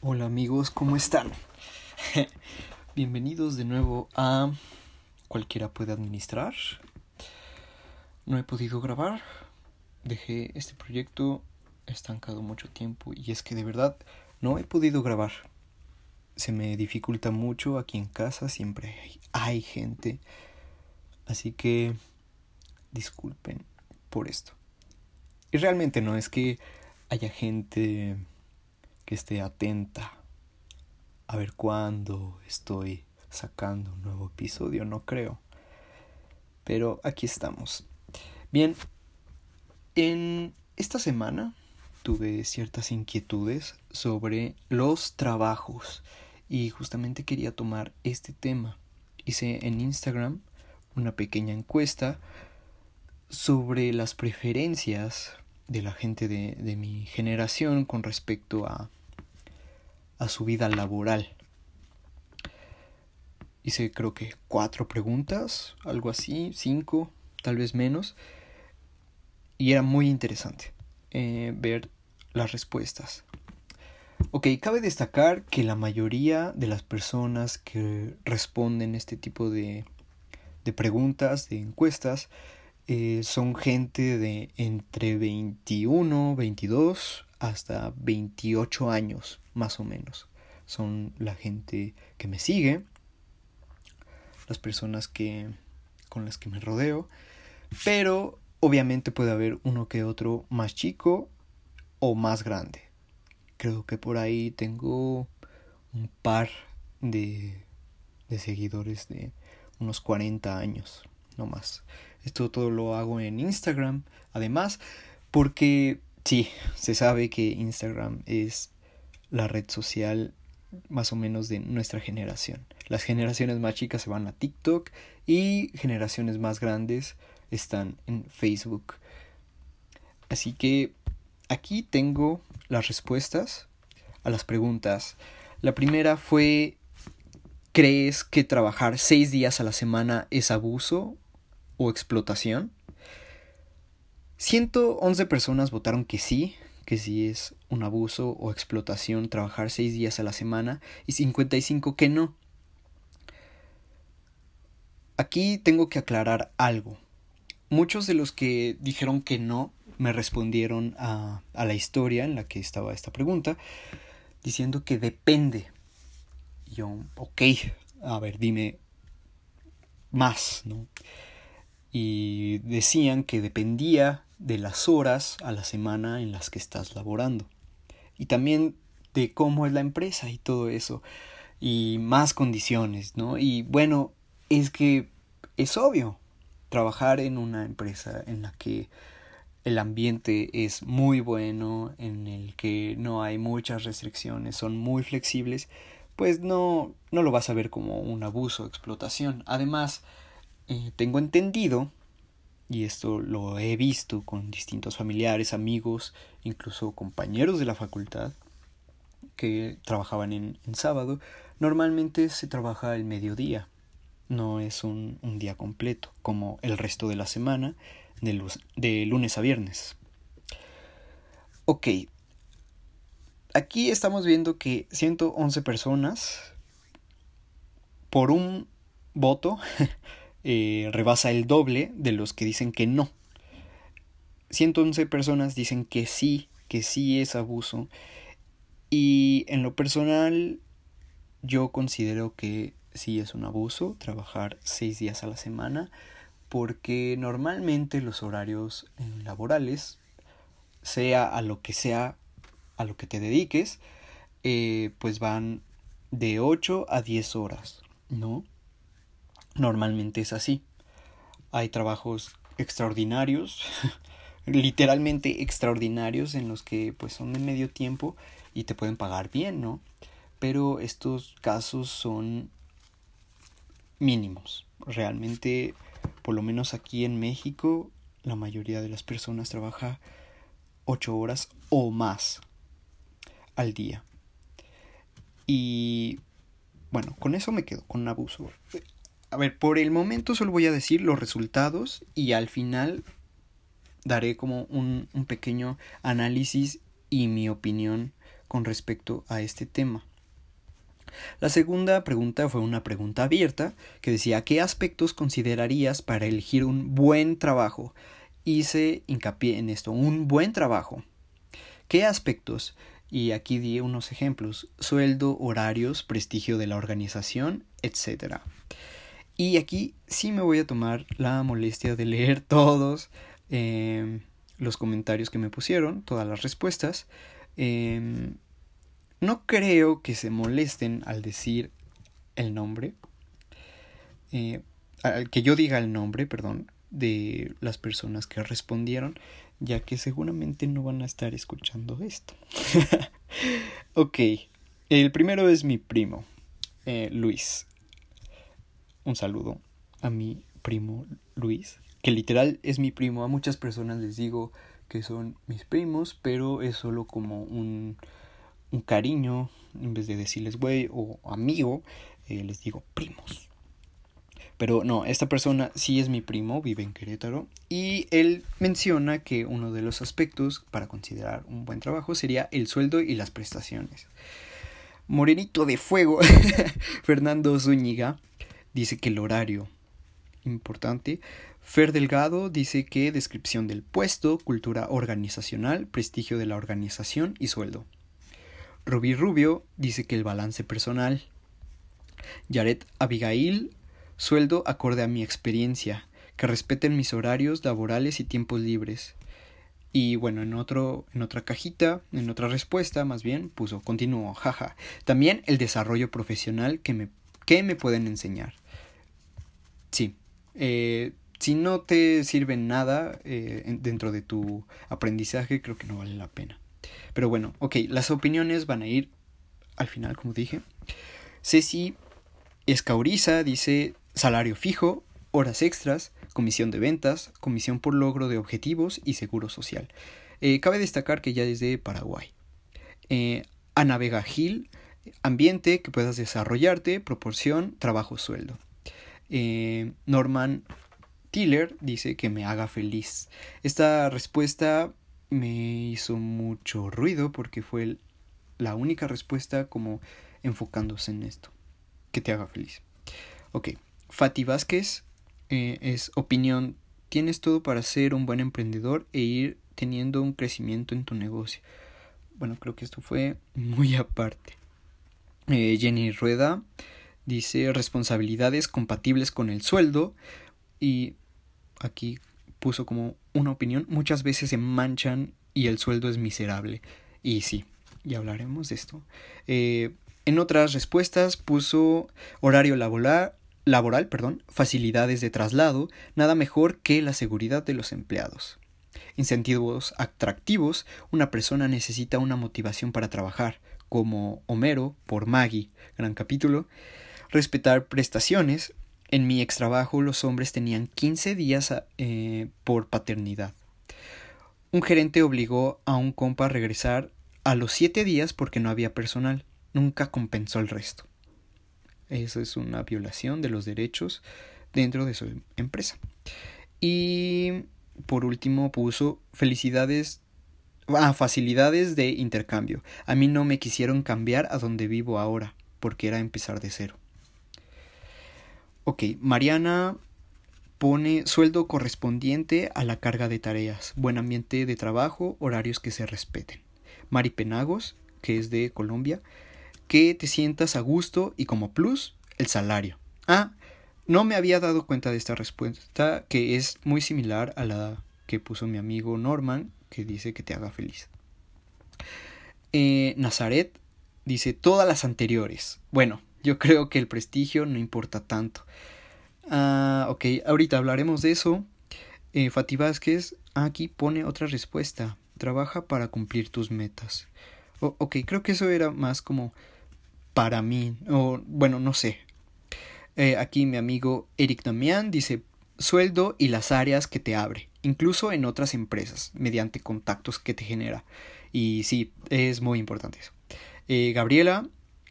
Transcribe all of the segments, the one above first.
Hola amigos, ¿cómo están? Bienvenidos de nuevo a Cualquiera puede administrar. No he podido grabar. Dejé este proyecto estancado mucho tiempo y es que de verdad no he podido grabar. Se me dificulta mucho aquí en casa, siempre hay gente. Así que disculpen por esto. Y realmente no es que haya gente que esté atenta a ver cuándo estoy sacando un nuevo episodio, no creo. Pero aquí estamos. Bien, en esta semana tuve ciertas inquietudes sobre los trabajos y justamente quería tomar este tema. Hice en Instagram una pequeña encuesta sobre las preferencias de la gente de, de mi generación con respecto a a su vida laboral. Hice creo que cuatro preguntas, algo así, cinco, tal vez menos. Y era muy interesante eh, ver las respuestas. Ok, cabe destacar que la mayoría de las personas que responden este tipo de, de preguntas, de encuestas, eh, son gente de entre 21, 22 hasta 28 años, más o menos. Son la gente que me sigue, las personas que con las que me rodeo, pero obviamente puede haber uno que otro más chico o más grande. Creo que por ahí tengo un par de, de seguidores de unos 40 años, no más. Esto todo lo hago en Instagram, además, porque Sí, se sabe que Instagram es la red social más o menos de nuestra generación. Las generaciones más chicas se van a TikTok y generaciones más grandes están en Facebook. Así que aquí tengo las respuestas a las preguntas. La primera fue, ¿crees que trabajar seis días a la semana es abuso o explotación? 111 personas votaron que sí, que sí es un abuso o explotación trabajar 6 días a la semana y 55 que no. Aquí tengo que aclarar algo. Muchos de los que dijeron que no me respondieron a, a la historia en la que estaba esta pregunta diciendo que depende. Yo, ok, a ver, dime más, ¿no? Y decían que dependía de las horas a la semana en las que estás laborando. Y también de cómo es la empresa y todo eso. Y más condiciones, ¿no? Y bueno, es que es obvio trabajar en una empresa en la que el ambiente es muy bueno, en el que no hay muchas restricciones, son muy flexibles, pues no, no lo vas a ver como un abuso o explotación. Además, eh, tengo entendido y esto lo he visto con distintos familiares, amigos, incluso compañeros de la facultad que trabajaban en, sábado, normalmente se trabaja el mediodía, no es un, día completo, como el resto de la semana, de, de lunes a viernes. Ok, aquí estamos viendo que 111 personas por un voto Eh, rebasa el doble de los que dicen que no. 111 personas dicen que sí, que sí es abuso. Y en lo personal, yo considero que sí es un abuso trabajar seis días a la semana, porque normalmente los horarios eh, laborales, sea a lo que sea, a lo que te dediques, eh, pues van de 8 a 10 horas, ¿no? Normalmente es así. Hay trabajos extraordinarios, literalmente extraordinarios en los que pues son de medio tiempo y te pueden pagar bien, ¿no? Pero estos casos son mínimos. Realmente, por lo menos aquí en México, la mayoría de las personas trabaja ocho horas o más al día. Y bueno, con eso me quedo, con abuso a ver, por el momento solo voy a decir los resultados y al final daré como un, un pequeño análisis y mi opinión con respecto a este tema. La segunda pregunta fue una pregunta abierta que decía ¿qué aspectos considerarías para elegir un buen trabajo? Hice hincapié en esto, un buen trabajo. ¿Qué aspectos? Y aquí di unos ejemplos, sueldo, horarios, prestigio de la organización, etc. Y aquí sí me voy a tomar la molestia de leer todos eh, los comentarios que me pusieron, todas las respuestas. Em, no creo que se molesten al decir el nombre. Eh, al que yo diga el nombre, perdón, de las personas que respondieron, ya que seguramente no van a estar escuchando esto. ok, el primero es mi primo, eh, Luis. Un saludo a mi primo Luis, que literal es mi primo. A muchas personas les digo que son mis primos, pero es solo como un un cariño, en vez de decirles güey o amigo, eh, les digo primos. Pero no, esta persona sí es mi primo, vive en Querétaro, y él menciona que uno de los aspectos para considerar un buen trabajo sería el sueldo y las prestaciones. Morenito de fuego, Fernando Zúñiga, dice que el horario, importante. Fer Delgado dice que descripción del puesto, cultura organizacional, prestigio de la organización y sueldo. Rubí Rubio dice que el balance personal. Yaret Abigail, sueldo acorde a mi experiencia, que respeten mis horarios laborales y tiempos libres. Y bueno, en otro, en otra cajita, en otra respuesta, más bien, puso, continúo, jaja. También el desarrollo profesional que me, que me pueden enseñar. Sí. Eh, si no te sirve nada eh, dentro de tu aprendizaje, creo que no vale la pena. Pero bueno, ok, las opiniones van a ir al final, como dije. Ceci Escauriza dice salario fijo, horas extras, comisión de ventas, comisión por logro de objetivos y seguro social. Eh, cabe destacar que ya es de Paraguay. Eh, Ana Gil, ambiente que puedas desarrollarte, proporción, trabajo, sueldo. Eh, Norman Tiller dice que me haga feliz. Esta respuesta me hizo mucho ruido porque fue la única respuesta como enfocándose en esto. Que te haga feliz. Ok, Fati Vázquez eh, es opinión. Tienes todo para ser un buen emprendedor e ir teniendo un crecimiento en tu negocio. Bueno, creo que esto fue muy aparte. Eh, Jenny Rueda dice responsabilidades compatibles con el sueldo y aquí puso como una opinión, muchas veces se manchan y el sueldo es miserable. Y sí, ya hablaremos de esto. Eh, en otras respuestas puso horario laboral, laboral, perdón, facilidades de traslado, nada mejor que la seguridad de los empleados. Incentivos atractivos, una persona necesita una motivación para trabajar, como Homero por Maggie, gran capítulo. Respetar prestaciones, en mi extrabajo los hombres tenían 15 días eh, por paternidad. Un gerente obligó a un compa a regresar a los 7 días porque no había personal. Nunca compensó el resto. Eso es una violación de los derechos dentro de su empresa. Y por último puso felicidades ah, facilidades de intercambio. A mí no me quisieron cambiar a donde vivo ahora, porque era empezar de cero. Ok, Mariana pone sueldo correspondiente a la carga de tareas, buen ambiente de trabajo, horarios que se respeten. Mari Penagos, que es de Colombia, que te sientas a gusto y como plus, el salario. Ah, no me había dado cuenta de esta respuesta, que es muy similar a la que puso mi amigo Norman, que dice que te haga feliz. Eh, Nazaret dice todas las anteriores. Bueno, yo creo que el prestigio no importa tanto. Ah, ok, ahorita hablaremos de eso. Eh, Fati Vázquez aquí pone otra respuesta. Trabaja para cumplir tus metas. ok, creo que eso era más como para mí. O bueno, no sé. Eh, aquí mi amigo Eric Damián dice sueldo y las áreas que te abre, incluso en otras empresas, mediante contactos que te genera. Y sí, es muy importante eso. Eh, Gabriela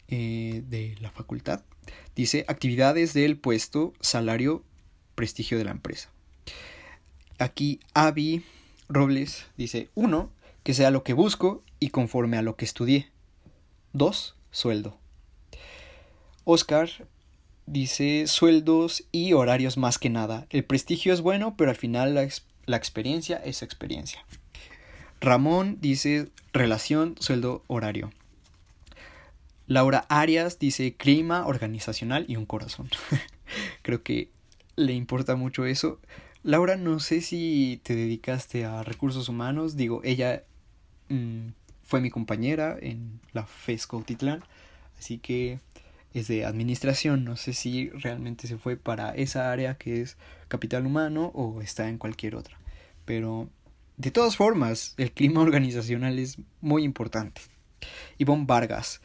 eh, de la facultad. Dice actividades del puesto, salario, prestigio de la empresa. Aquí Avi Robles dice uno, que sea lo que busco y conforme a lo que estudié. 2. Sueldo. Oscar dice sueldos y horarios más que nada. El prestigio es bueno, pero al final la, la experiencia es experiencia. Ramón dice relación, sueldo, horario. Laura Arias dice clima organizacional y un corazón. Creo que le importa mucho eso. Laura, no sé si te dedicaste a recursos humanos. Digo, ella mm, fue mi compañera en la FESCO Titlán. Así que es de administración. No sé si realmente se fue para esa área que es capital humano o está en cualquier otra. Pero de todas formas, el clima organizacional es muy importante. Ivonne Vargas,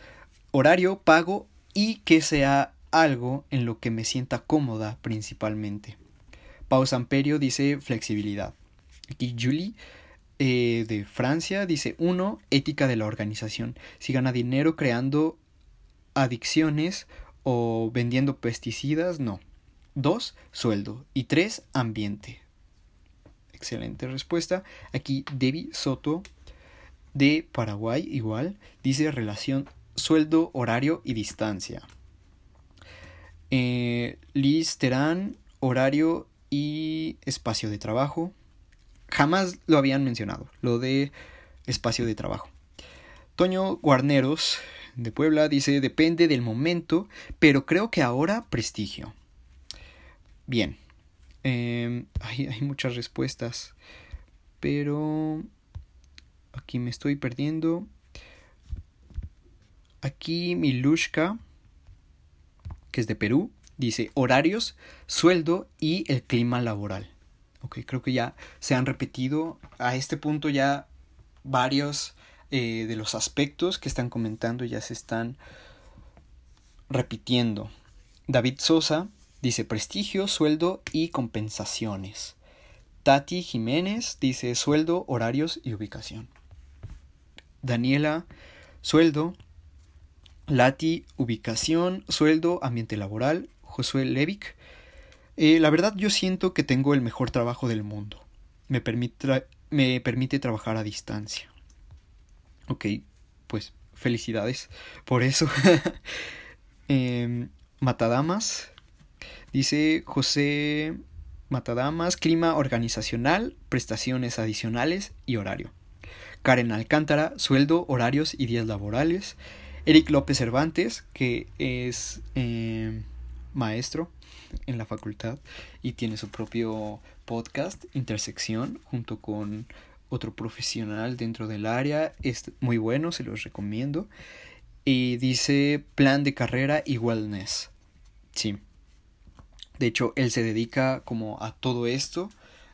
horario, pago y que sea algo en lo que me sienta cómoda principalmente. Pau Samperio dice flexibilidad. Aquí Julie eh, de Francia dice uno, ética de la organización. Si gana dinero creando adicciones o vendiendo pesticidas, no. Dos, sueldo. Y tres, ambiente. Excelente respuesta. Aquí Debbie Soto de Paraguay igual dice relación sueldo, horario y distancia. Eh, Liz Terán, horario y espacio de trabajo. Jamás lo habían mencionado, lo de espacio de trabajo. Toño Guarneros de Puebla dice depende del momento, pero creo que ahora prestigio. Bien, Em, hay, muchas respuestas. Pero aquí me estoy perdiendo. Aquí Milushka, que es de Perú, dice horarios, sueldo y el clima laboral. Ok, creo que ya se han repetido a este punto ya varios eh, de los aspectos que están comentando ya se están repitiendo. David Sosa Dice prestigio, sueldo y compensaciones. Tati Jiménez dice sueldo, horarios y ubicación. Daniela, sueldo. Lati, ubicación, sueldo, ambiente laboral. Josué Levic. Eh, la verdad yo siento que tengo el mejor trabajo del mundo. Me permite, me permite trabajar a distancia. Ok, pues felicidades por eso. Em, Matadamas, Dice José Matadamas, clima organizacional, prestaciones adicionales y horario. Karen Alcántara, sueldo, horarios y días laborales. Eric López Cervantes, que es eh, maestro en la facultad y tiene su propio podcast, Intersección, junto con otro profesional dentro del área. Es muy bueno, se los recomiendo. Y dice plan de carrera y wellness. Sí, de hecho, él se dedica como a todo esto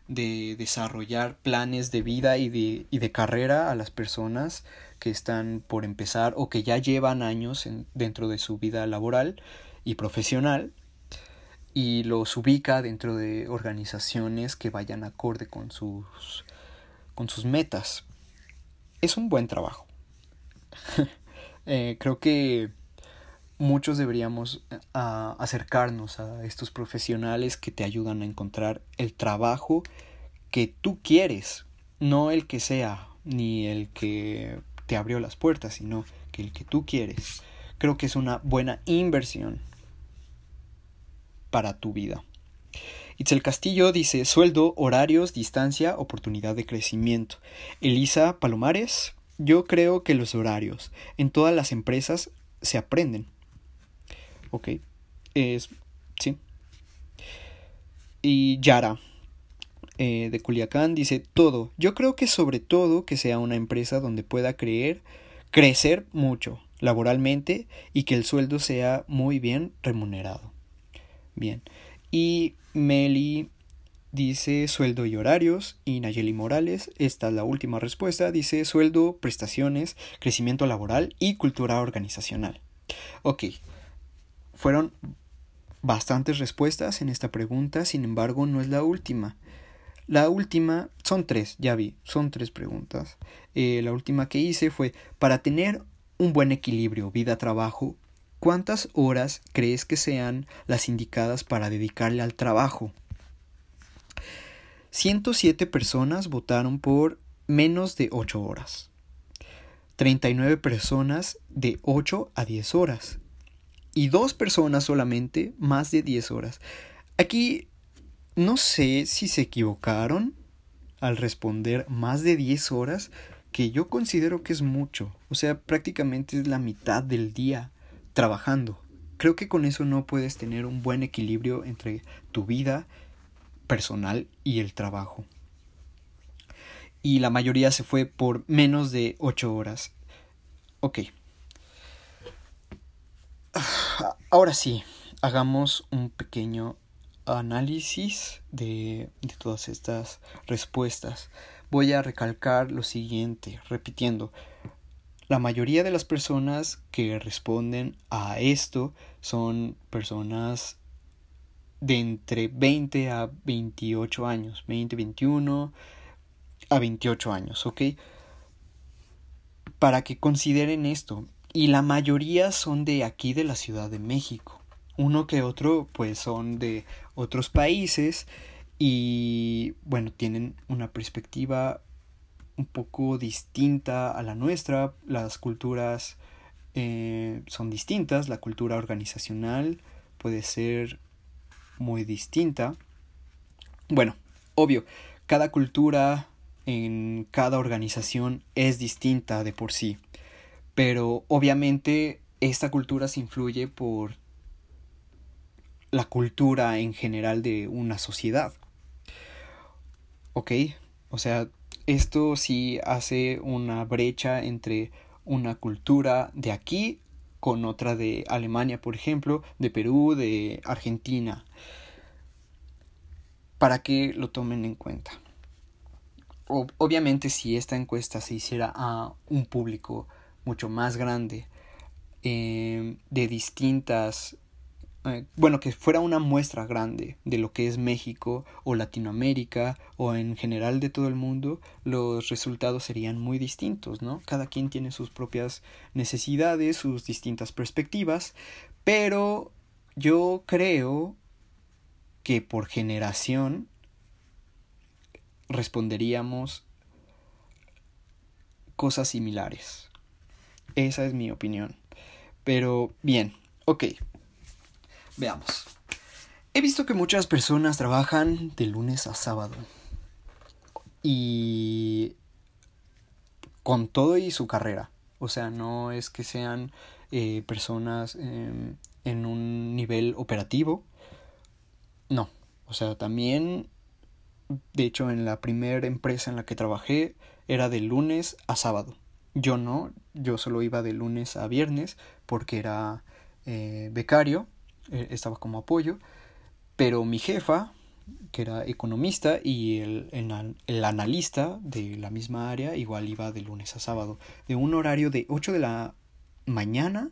de desarrollar planes de vida y de, y de carrera a las personas que están por empezar o que ya llevan años en, dentro de su vida laboral y profesional y los ubica dentro de organizaciones que vayan acorde con sus con sus metas. Es un buen trabajo. eh, creo que muchos deberíamos acercarnos a estos profesionales que te ayudan a encontrar el trabajo que tú quieres, no el que sea, ni el que te abrió las puertas, sino que el que tú quieres. Creo que es una buena inversión para tu vida. Itzel Castillo dice sueldo, horarios, distancia, oportunidad de crecimiento. Elisa Palomares, yo creo que los horarios en todas las empresas se aprenden Ok. Es. Sí. Y Yara. Eh, de Culiacán dice todo. Yo creo que sobre todo que sea una empresa donde pueda creer, crecer mucho laboralmente y que el sueldo sea muy bien remunerado. Bien. Y Meli dice sueldo y horarios. Y Nayeli Morales, esta es la última respuesta, dice sueldo, prestaciones, crecimiento laboral y cultura organizacional. Ok, fueron bastantes respuestas en esta pregunta, sin embargo no es la última. La última, son tres, ya vi, son tres preguntas. Eh, la última que hice fue, para tener un buen equilibrio vida-trabajo, ¿cuántas horas crees que sean las indicadas para dedicarle al trabajo? 107 personas votaron por menos de 8 horas. 39 personas de 8 a 10 horas y dos personas solamente más de 10 horas. Aquí no sé si se equivocaron al responder más de 10 horas, que yo considero que es mucho. O sea, prácticamente es la mitad del día trabajando. Creo que con eso no puedes tener un buen equilibrio entre tu vida personal y el trabajo. Y la mayoría se fue por menos de 8 horas. Ok. Ahora sí, hagamos un pequeño análisis de, todas estas respuestas. Voy a recalcar lo siguiente, repitiendo. La mayoría de las personas que responden a esto son personas de entre 20 a 28 años, 20, 21 a 28 años, ¿ok? Para que consideren esto. Y la mayoría son de aquí de la Ciudad de México. Uno que otro pues son de otros países y bueno, tienen una perspectiva un poco distinta a la nuestra, las culturas eh, son distintas, la cultura organizacional puede ser muy distinta. Bueno, obvio, cada cultura en cada organización es distinta de por sí, pero obviamente esta cultura se influye por la cultura en general de una sociedad. ¿ok? O sea, esto sí hace una brecha entre una cultura de aquí con otra de Alemania, por ejemplo, de Perú, de Argentina, para que lo tomen en cuenta. obviamente si esta encuesta se hiciera a un público mucho más grande, eh, de distintas eh, bueno, que fuera una muestra grande de lo que es México o Latinoamérica o en general de todo el mundo, los resultados serían muy distintos, ¿no? Cada quien tiene sus propias necesidades, sus distintas perspectivas, pero yo creo que por generación responderíamos cosas similares. Esa es mi opinión. Pero bien, ok. Veamos. He visto que muchas personas trabajan de lunes a sábado. Y con todo y su carrera. O sea, no es que sean eh, personas em, en un nivel operativo. No. O sea, también, de hecho, en la primera empresa en la que trabajé era de lunes a sábado. Yo no, yo solo iba de lunes a viernes porque era eh, becario estaba como apoyo, pero mi jefa, que era economista, y el, el, analista de la misma área, igual iba de lunes a sábado, de un horario de 8 de la mañana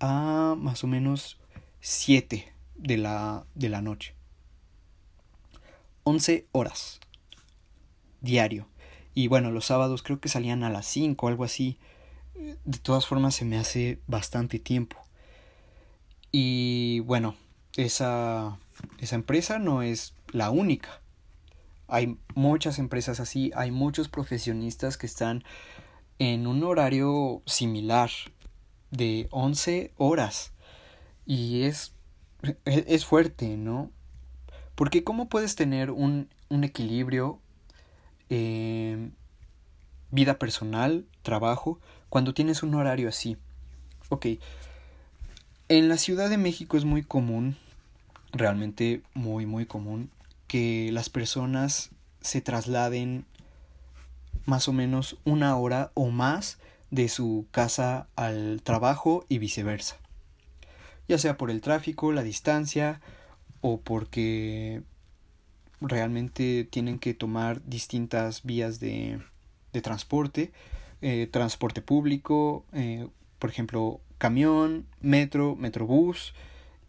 a más o menos 7 de la, de la noche. 11 horas diario. Y bueno, los sábados creo que salían a las 5 o algo así. De todas formas se me hace bastante tiempo. Y bueno, esa, esa empresa no es la única. Hay muchas empresas así, hay muchos profesionistas que están en un horario similar de 11 horas. Y es, es fuerte, ¿no? Porque ¿cómo puedes tener un, un equilibrio eh, vida personal, trabajo, cuando tienes un horario así? Ok, en la Ciudad de México es muy común, realmente muy, muy común, que las personas se trasladen más o menos una hora o más de su casa al trabajo y viceversa. Ya sea por el tráfico, la distancia o porque realmente tienen que tomar distintas vías de, de transporte, eh, transporte público, eh, por ejemplo, camión, metro, metrobús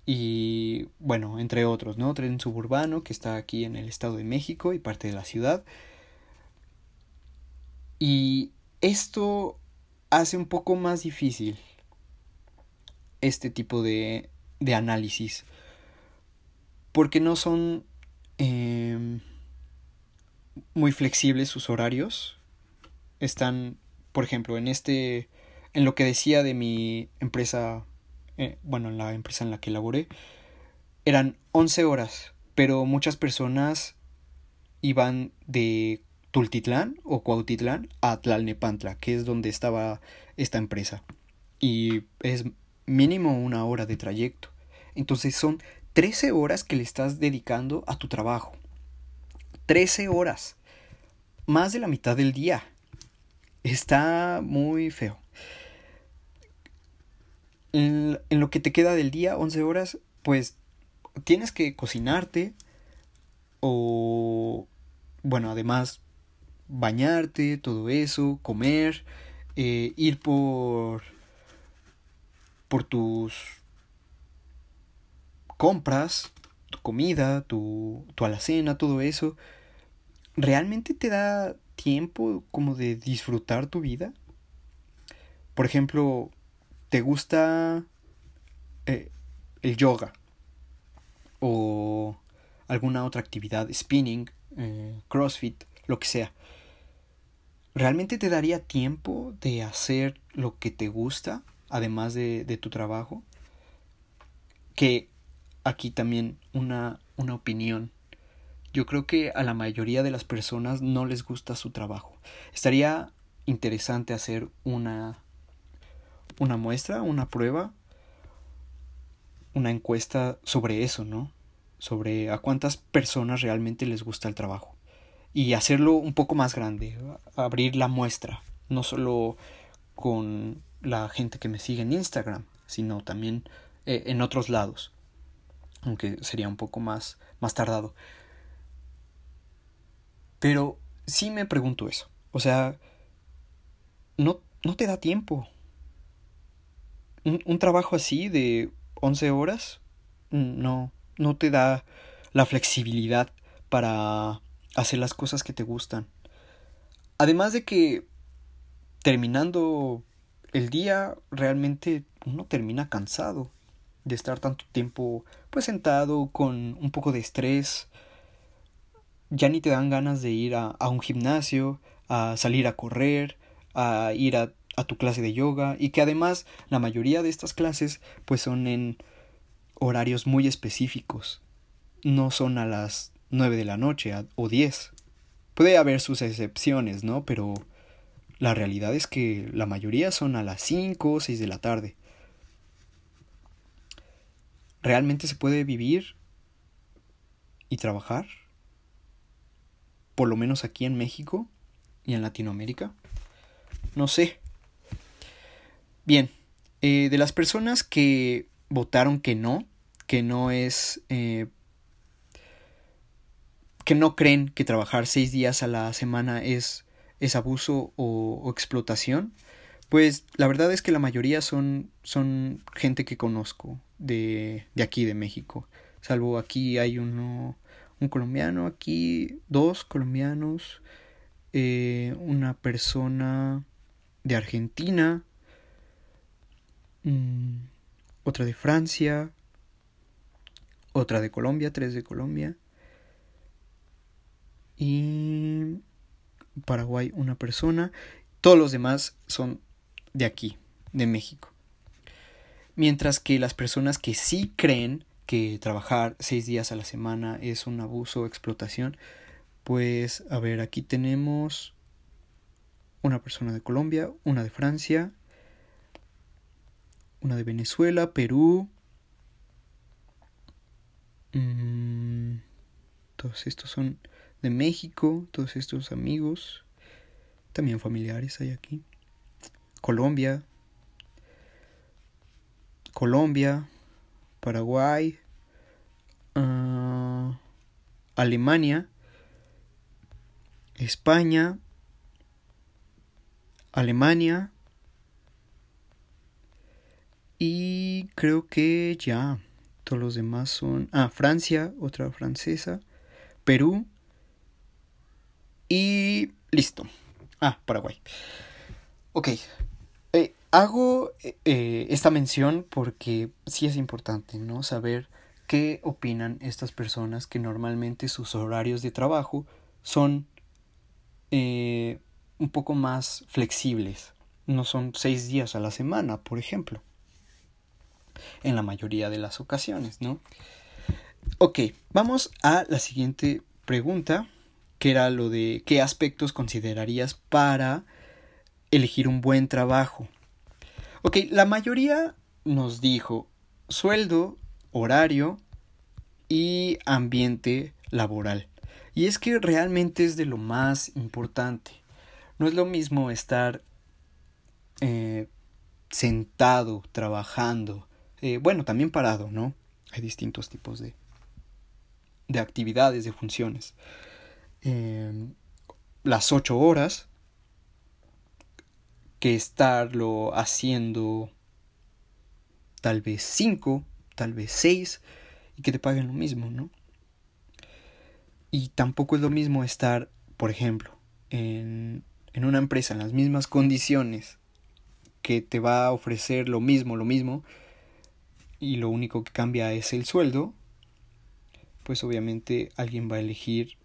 y bueno, entre otros, ¿no? Tren suburbano que está aquí en el Estado de México y parte de la ciudad. Y esto hace un poco más difícil este tipo de, de análisis porque no son em, muy flexibles sus horarios están por ejemplo, en este, en lo que decía de mi empresa, eh, bueno, en la empresa en la que laboré, eran 11 horas, pero muchas personas iban de Tultitlán o Cuautitlán a Tlalnepantla, que es donde estaba esta empresa. Y es mínimo una hora de trayecto. Entonces son 13 horas que le estás dedicando a tu trabajo. 13 horas. Más de la mitad del día. Está muy feo. En, lo que te queda del día, 11 horas, pues tienes que cocinarte o, bueno, además bañarte, todo eso, comer, eh, ir por, por tus compras, tu comida, tu, tu alacena, todo eso. ¿Realmente te da tiempo como de disfrutar tu vida? Por ejemplo, ¿te gusta eh, el yoga? O alguna otra actividad, spinning, eh, crossfit, lo que sea. ¿Realmente te daría tiempo de hacer lo que te gusta, además de, de tu trabajo? Que aquí también una, una opinión yo creo que a la mayoría de las personas no les gusta su trabajo. Estaría interesante hacer una una muestra, una prueba, una encuesta sobre eso, ¿no? Sobre a cuántas personas realmente les gusta el trabajo. Y hacerlo un poco más grande, abrir la muestra, no solo con la gente que me sigue en Instagram, sino también eh, en otros lados. Aunque sería un poco más, más tardado. Pero sí me pregunto eso. O sea, no, no te da tiempo. Un, un, trabajo así de 11 horas mm, no, no te da la flexibilidad para hacer las cosas que te gustan. Además de que terminando el día realmente uno termina cansado de estar tanto tiempo pues sentado con un poco de estrés ya ni te dan ganas de ir a, a un gimnasio, a salir a correr, a ir a, a, tu clase de yoga y que además la mayoría de estas clases pues son en horarios muy específicos. No son a las nueve de la noche o diez. Puede haber sus excepciones, ¿no? Pero la realidad es que la mayoría son a las cinco o seis de la tarde. ¿Realmente se puede vivir y trabajar? por lo menos aquí en México y en Latinoamérica. No sé. Bien, eh, de las personas que votaron que no, que no es... Eh, que no creen que trabajar seis días a la semana es, es abuso o, explotación, pues la verdad es que la mayoría son, son gente que conozco de, de aquí, de México. Salvo aquí hay uno, un colombiano aquí, dos colombianos, eh, una persona de Argentina, mm, otra de Francia, otra de Colombia, tres de Colombia y Paraguay una persona. Todos los demás son de aquí, de México. Mientras que las personas que sí creen que trabajar seis días a la semana es un abuso o explotación, pues a ver, aquí tenemos una persona de Colombia, una de Francia, una de Venezuela, Perú. Mm, todos estos son de México, todos estos amigos, también familiares hay aquí. Colombia, Colombia, Paraguay, uh, Alemania, España, Alemania y creo que ya todos los demás son ah Francia otra francesa Perú y listo ah Paraguay ok Hago eh, esta mención porque sí es importante, ¿no? Saber qué opinan estas personas que normalmente sus horarios de trabajo son eh, un poco más flexibles. No son seis días a la semana, por ejemplo. En la mayoría de las ocasiones, ¿no? Ok, vamos a la siguiente pregunta, que era lo de qué aspectos considerarías para elegir un buen trabajo. Ok, la mayoría nos dijo sueldo, horario y ambiente laboral. Y es que realmente es de lo más importante. No es lo mismo estar eh, sentado, trabajando, eh, bueno, también parado, ¿no? Hay distintos tipos de, de actividades, de funciones. Em, las ocho horas que estarlo haciendo tal vez cinco, tal vez seis y que te paguen lo mismo, ¿no? Y tampoco es lo mismo estar, por ejemplo, en, en una empresa en las mismas condiciones que te va a ofrecer lo mismo, lo mismo, y lo único que cambia es el sueldo, pues obviamente alguien va a elegir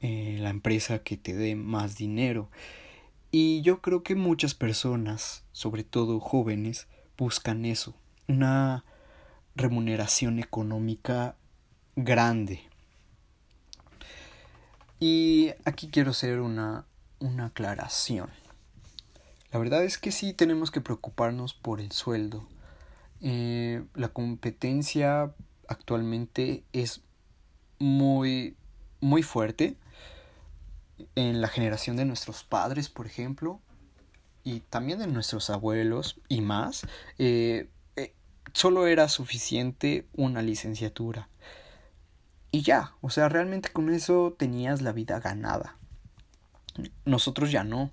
eh, la empresa que te dé más dinero. Y yo creo que muchas personas, sobre todo jóvenes, buscan eso, una remuneración económica grande. Y aquí quiero hacer una, una aclaración. La verdad es que sí tenemos que preocuparnos por el sueldo. Eh, la competencia actualmente es muy, muy fuerte en la generación de nuestros padres, por ejemplo, y también de nuestros abuelos y más, eh, eh, solo era suficiente una licenciatura. Y ya, o sea, realmente con eso tenías la vida ganada. Nosotros ya no.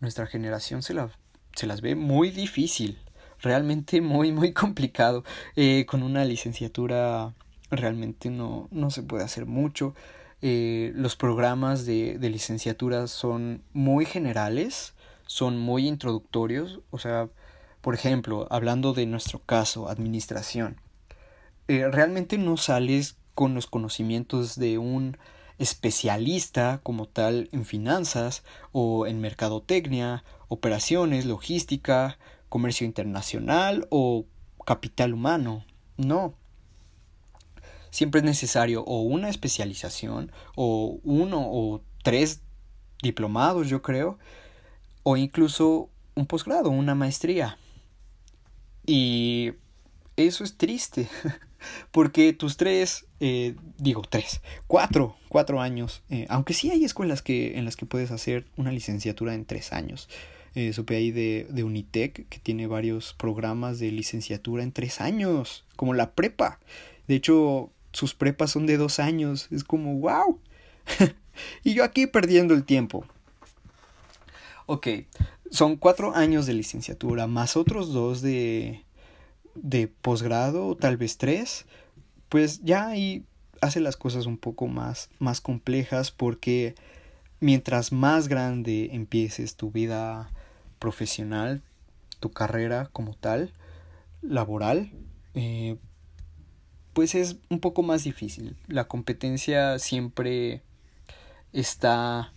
Nuestra generación se, la, se las ve muy difícil, realmente muy, muy complicado. Eh, con una licenciatura realmente no, no se puede hacer mucho. Eh, los programas de, de licenciatura son muy generales, son muy introductorios, o sea, por ejemplo, hablando de nuestro caso, administración, eh, realmente no sales con los conocimientos de un especialista como tal en finanzas o en mercadotecnia, operaciones, logística, comercio internacional o capital humano. No, siempre es necesario o una especialización o uno o tres diplomados, yo creo, o incluso un posgrado, una maestría. Y eso es triste, porque tus tres, eh, digo tres, cuatro, cuatro años, eh, aunque sí hay escuelas que, en las que puedes hacer una licenciatura en tres años. Eh, supe ahí de, de Unitec, que tiene varios programas de licenciatura en tres años, como la prepa. De hecho, sus prepas son de dos años. Es como, wow. y yo aquí perdiendo el tiempo. Ok, son cuatro años de licenciatura, más otros dos de, de posgrado, tal vez tres. Pues ya ahí hace las cosas un poco más, más complejas porque mientras más grande empieces tu vida profesional, tu carrera como tal, laboral, eh, pues es un poco más difícil. La competencia siempre está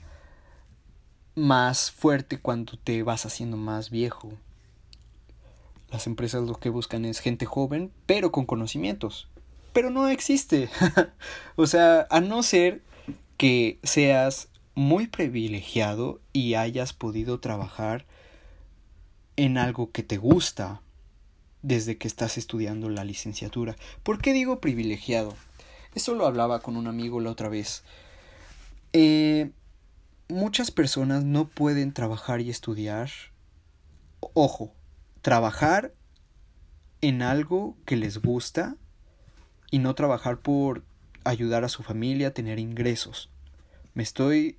más fuerte cuando te vas haciendo más viejo. Las empresas lo que buscan es gente joven, pero con conocimientos. Pero no existe. o sea, a no ser que seas muy privilegiado y hayas podido trabajar en algo que te gusta desde que estás estudiando la licenciatura. ¿Por qué digo privilegiado? Eso lo hablaba con un amigo la otra vez. Eh, muchas personas no pueden trabajar y estudiar. Ojo, trabajar en algo que les gusta y no trabajar por ayudar a su familia a tener ingresos. Me estoy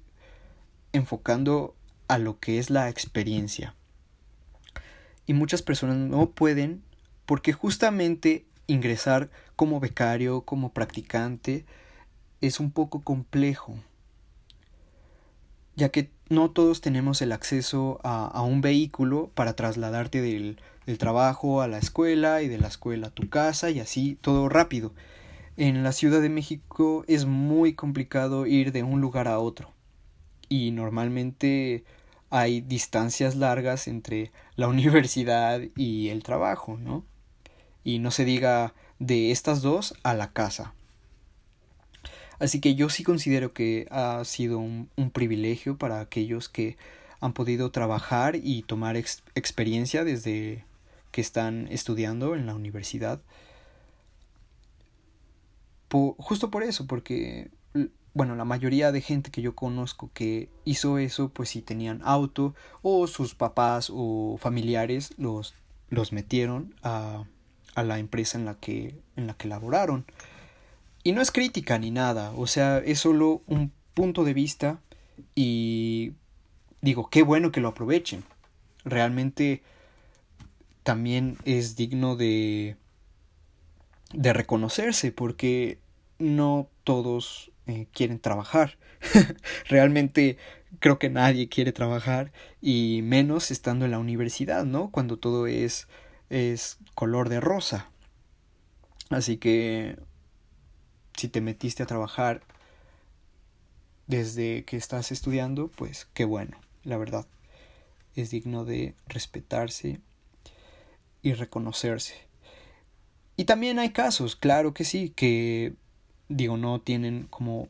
enfocando a lo que es la experiencia. Y muchas personas no pueden porque justamente ingresar como becario, como practicante, es un poco complejo, ya que no todos tenemos el acceso a, un vehículo para trasladarte del, del, trabajo a la escuela y de la escuela a tu casa y así todo rápido. En la Ciudad de México es muy complicado ir de un lugar a otro y normalmente hay distancias largas entre la universidad y el trabajo, ¿no? Y no se diga de estas dos a la casa. Así que yo sí considero que ha sido un, privilegio para aquellos que han podido trabajar y tomar experiencia desde que están estudiando en la universidad. justo por eso, porque bueno, la mayoría de gente que yo conozco que hizo eso, pues si tenían auto o sus papás o familiares los, los metieron a, a la empresa en la que, en la que laboraron. Y no es crítica ni nada, o sea, es solo un punto de vista y digo, qué bueno que lo aprovechen. Realmente también es digno de de reconocerse porque no todos eh, quieren trabajar. Realmente creo que nadie quiere trabajar y menos estando en la universidad, ¿no? Cuando todo es es color de rosa. Así que si te metiste a trabajar desde que estás estudiando, pues qué bueno, la verdad. Es digno de respetarse y reconocerse. Y también hay casos, claro que sí, que digo, no tienen como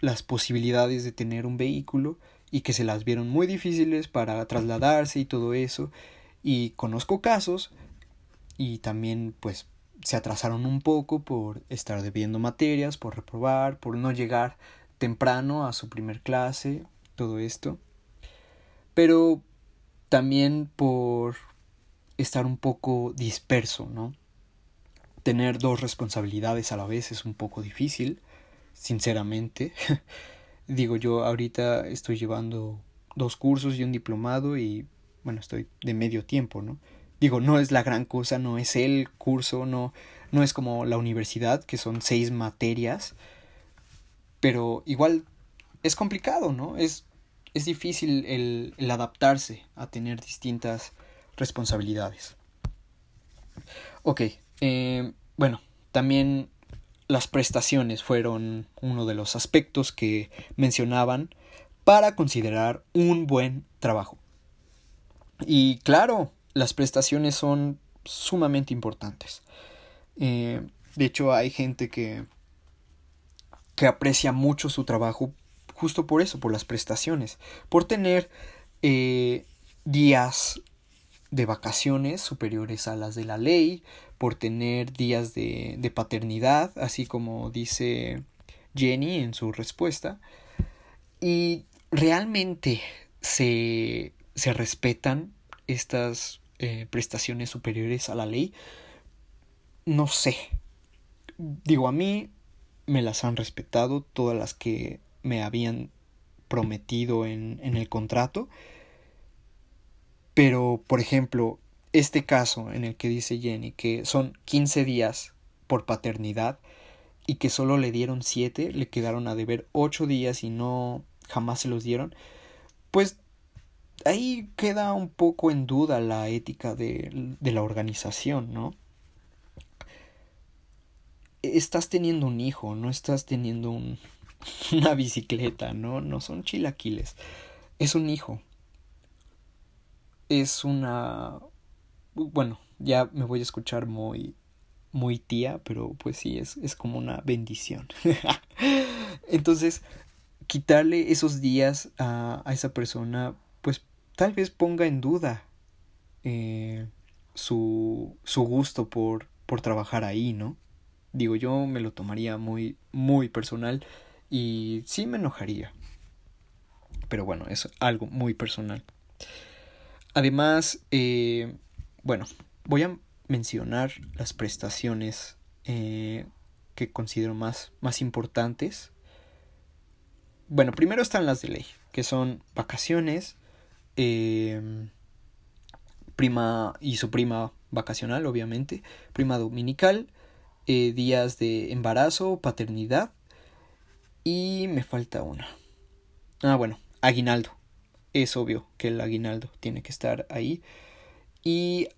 las posibilidades de tener un vehículo y que se las vieron muy difíciles para trasladarse y todo eso. Y conozco casos y también pues se atrasaron un poco por estar debiendo materias, por reprobar, por no llegar temprano a su primer clase, todo esto. Pero también por estar un poco disperso, ¿no? Tener dos responsabilidades a la vez es un poco difícil, sinceramente. Digo, yo ahorita estoy llevando dos cursos y un diplomado y bueno, estoy de medio tiempo, ¿no? Digo, no es la gran cosa, no es el curso, no, no es como la universidad, que son seis materias, pero igual es complicado, ¿no? Es, es difícil el, el adaptarse a tener distintas responsabilidades. Ok, eh, bueno, también las prestaciones fueron uno de los aspectos que mencionaban para considerar un buen trabajo. Y claro, las prestaciones son sumamente importantes. Eh, de hecho, hay gente que, que aprecia mucho su trabajo justo por eso, por las prestaciones, por tener eh, días de vacaciones superiores a las de la ley, por tener días de, de paternidad, así como dice Jenny en su respuesta. Y realmente se, se respetan estas eh, prestaciones superiores a la ley. No sé. Digo, a mí me las han respetado todas las que me habían prometido en, en el contrato pero, por ejemplo, este caso en el que dice Jenny que son 15 días por paternidad y que solo le dieron 7, le quedaron a deber 8 días y no jamás se los dieron, pues ahí queda un poco en duda la ética de, de la organización, ¿no? Estás teniendo un hijo, no estás teniendo un, una bicicleta, ¿no? No son chilaquiles. Es un hijo es una... Bueno, ya me voy a escuchar muy muy tía, pero pues sí, es, es como una bendición. Entonces, quitarle esos días a, a, esa persona, pues tal vez ponga en duda eh, su, su gusto por, por trabajar ahí, ¿no? Digo, yo me lo tomaría muy, muy personal y sí me enojaría. Pero bueno, es algo muy personal. Además, eh, bueno, voy a mencionar las prestaciones eh, que considero más, más importantes. Bueno, primero están las de ley, que son vacaciones, eh, prima y su prima vacacional, obviamente, prima dominical, días de embarazo, paternidad y me falta una. Ah, bueno, aguinaldo es obvio que el aguinaldo tiene que estar ahí y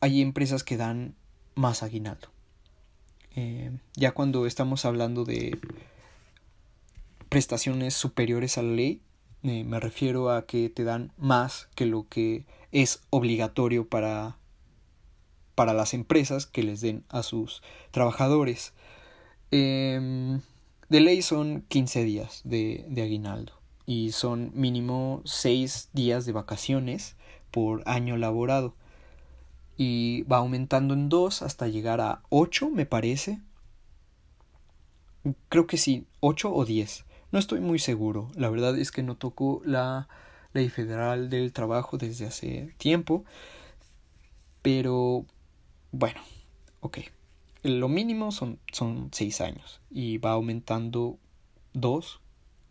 hay empresas que dan más aguinaldo. Eh, ya cuando estamos hablando de prestaciones superiores a la ley, Eh, me refiero a que te dan más que lo que es obligatorio para, para las empresas que les den a sus trabajadores. Em, de ley son 15 días de, de aguinaldo y son mínimo 6 días de vacaciones por año laborado. Y va aumentando en 2 hasta llegar a 8 me parece. Creo que sí 8 o 10 no estoy muy seguro. La verdad es que no toco la ley federal del trabajo desde hace tiempo. Pero bueno ok. Lo mínimo son, son 6 años y va aumentando 2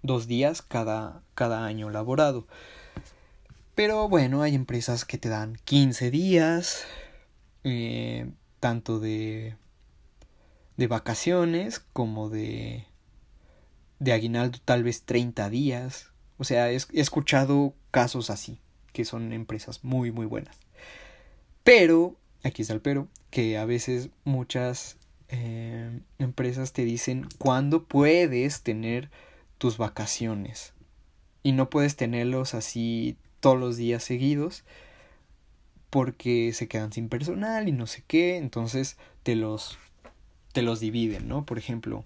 dos días cada, cada año laborado. Pero bueno, hay empresas que te dan 15 días, eh, tanto de, de vacaciones como de, de aguinaldo tal vez 30 días. O sea, he, escuchado casos así, que son empresas muy, muy buenas. Pero, aquí está el pero, que a veces muchas eh, empresas te dicen cuándo puedes tener tus vacaciones. Y no puedes tenerlos así todos los días seguidos porque se quedan sin personal y no sé qué, entonces te los te los dividen, ¿no? Por ejemplo,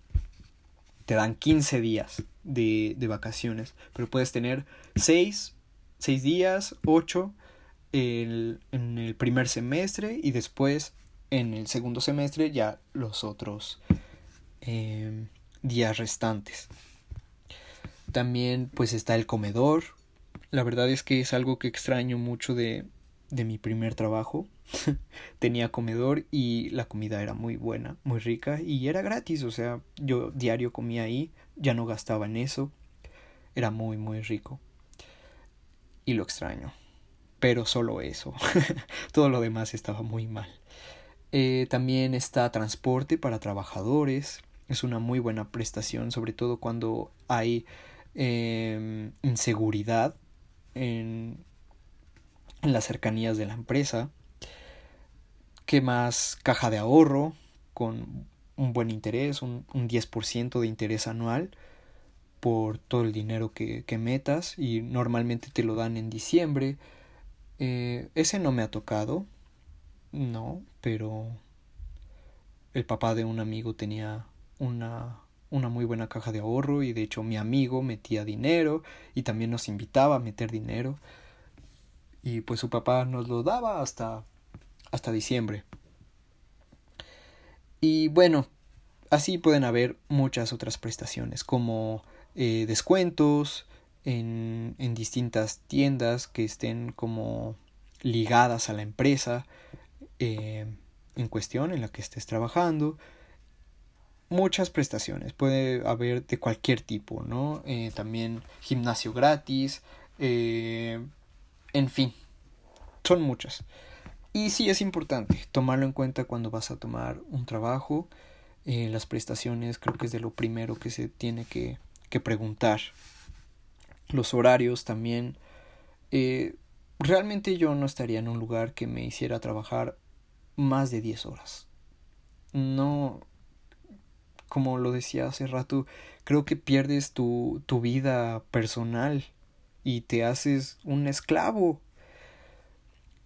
te dan 15 días de, de vacaciones, pero puedes tener 6, 6 días, 8 el, en el primer semestre y después en el segundo semestre ya los otros eh, días restantes. También pues está el comedor. La verdad es que es algo que extraño mucho de, de mi primer trabajo. Tenía comedor y la comida era muy buena, muy rica y era gratis, o sea, yo diario comía ahí, ya no gastaba en eso. Era muy, muy rico. Y lo extraño. Pero solo eso. Todo lo demás estaba muy mal. Eh, también está transporte para trabajadores. Es una muy buena prestación, sobre todo cuando hay eh, inseguridad en, las cercanías de la empresa. ¿Qué más? Caja de ahorro con un buen interés, un, un 10% de interés anual por todo el dinero que, que, metas y normalmente te lo dan en diciembre. Eh, ese no me ha tocado, no, pero el papá de un amigo tenía una una muy buena caja de ahorro y de hecho mi amigo metía dinero y también nos invitaba a meter dinero. Y pues su papá nos lo daba hasta hasta diciembre. Y bueno así pueden haber muchas otras prestaciones como eh, descuentos en, en distintas tiendas que estén como ligadas a la empresa eh, en cuestión en la que estés trabajando muchas prestaciones, puede haber de cualquier tipo, ¿no? Eh, también gimnasio gratis, eh, en fin, son muchas. Y sí es importante tomarlo en cuenta cuando vas a tomar un trabajo. Eh, las prestaciones creo que es de lo primero que se tiene que, que preguntar. Los horarios también. realmente yo no estaría en un lugar que me hiciera trabajar más de 10 horas. No, como lo decía hace rato, creo que pierdes tu, tu vida personal y te haces un esclavo.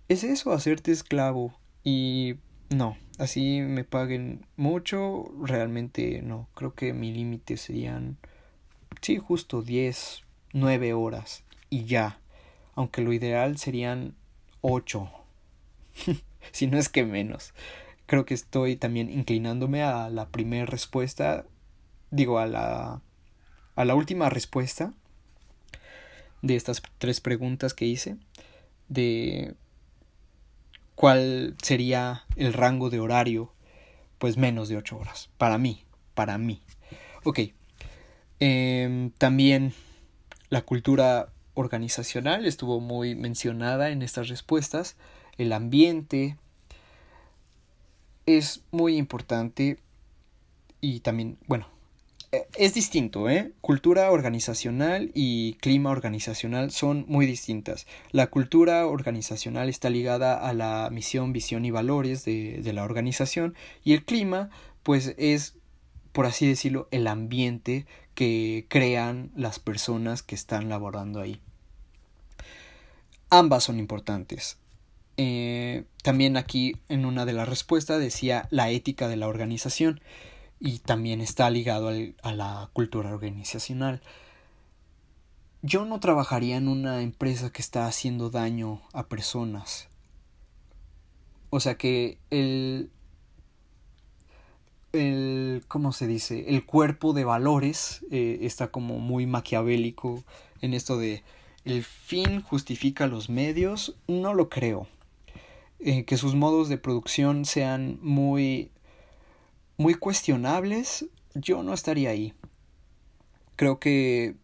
Es eso, hacerte esclavo. Y no, así me paguen mucho, realmente no. Creo que mi límite serían, sí, justo 10, 9 horas y ya. Aunque lo ideal serían 8. si no es que menos creo que estoy también inclinándome a la primera respuesta, digo, a la, a la última respuesta de estas tres preguntas que hice, de cuál sería el rango de horario, pues menos de ocho horas, para mí, para mí. Ok, em, también la cultura organizacional estuvo muy mencionada en estas respuestas, el ambiente, es muy importante y también, bueno, e, es distinto, ¿eh? Cultura organizacional y clima organizacional son muy distintas. La cultura organizacional está ligada a la misión, visión y valores de, de la organización y el clima, pues es, por así decirlo, el ambiente que crean las personas que están laborando ahí. Ambas son importantes. Eh, también aquí en una de las respuestas decía la ética de la organización y también está ligado a la cultura organizacional. Yo no trabajaría en una empresa que está haciendo daño a personas. O sea que el, el ¿cómo se dice? El cuerpo de valores eh, está como muy maquiavélico en esto de el fin justifica los medios. No lo creo. Eh, que sus modos de producción sean muy muy cuestionables, yo no estaría ahí. Creo que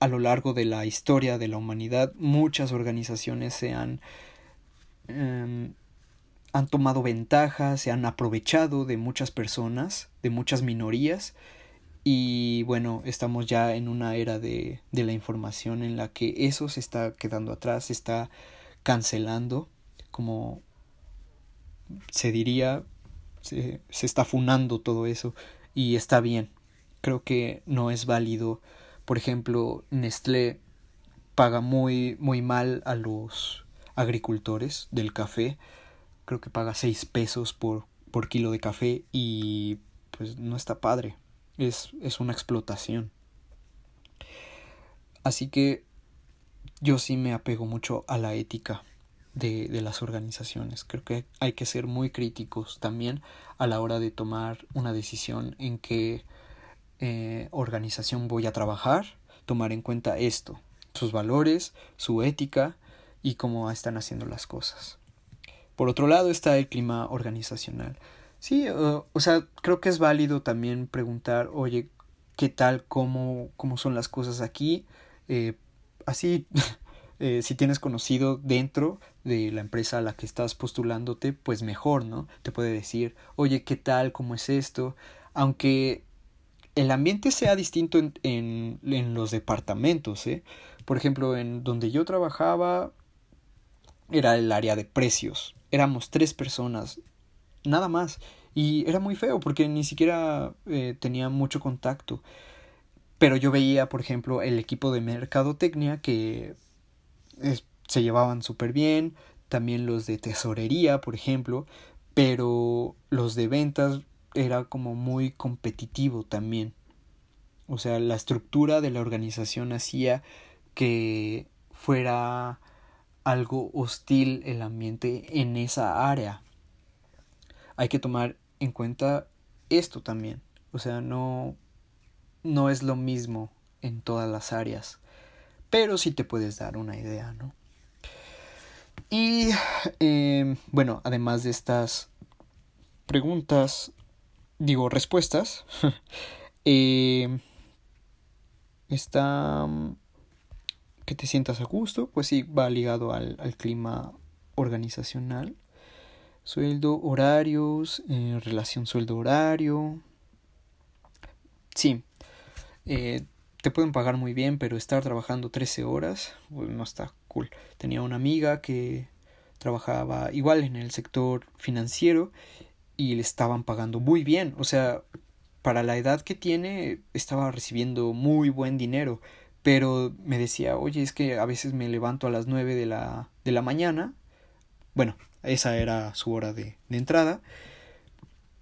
a lo largo de la historia de la humanidad muchas organizaciones se han em, han tomado ventaja, se han aprovechado de muchas personas, de muchas minorías y bueno, estamos ya en una era de, de la información en la que eso se está quedando atrás, se está cancelando, como se diría, se, se está funando todo eso y está bien. Creo que no es válido. Por ejemplo, Nestlé paga muy, muy mal a los agricultores del café creo que paga 6 pesos por, por kilo de café y pues no está padre. Es, es una explotación. Así que yo sí me apego mucho a la ética de, de, las organizaciones. Creo que hay que ser muy críticos también a la hora de tomar una decisión en qué eh, organización voy a trabajar, tomar en cuenta esto, sus valores, su ética y cómo están haciendo las cosas. Por otro lado está el clima organizacional. Sí, o sea, creo que es válido también preguntar, oye, ¿qué tal, cómo, cómo son las cosas aquí? Eh, así, eh, si tienes conocido dentro de la empresa a la que estás postulándote, pues mejor, ¿no? Te puede decir, oye, ¿qué tal, cómo es esto? Aunque el ambiente sea distinto en, en, en los departamentos, ¿eh? Por ejemplo, en donde yo trabajaba era el área de precios éramos tres personas, nada más. Y era muy feo porque ni siquiera eh, tenía mucho contacto. Pero yo veía, por ejemplo, el equipo de mercadotecnia que se llevaban súper bien, también los de tesorería, por ejemplo, pero los de ventas era como muy competitivo también. O sea, la estructura de la organización hacía que fuera algo hostil el ambiente en esa área. Hay que tomar en cuenta esto también. O sea, no, no es lo mismo en todas las áreas. Pero sí te puedes dar una idea, ¿no? Y em, bueno, además de estas preguntas, digo respuestas, eh, está que te sientas a gusto, pues sí, va ligado al, clima organizacional. Sueldo, horarios, eh, relación sueldo-horario. Sí, eh, te pueden pagar muy bien, pero estar trabajando 13 horas no está cool. Tenía una amiga que trabajaba igual en el sector financiero y le estaban pagando muy bien. O sea, para la edad que tiene, estaba recibiendo muy buen dinero pero me decía, oye, es que a veces me levanto a las nueve de la, de la mañana, bueno, esa era su hora de, de entrada,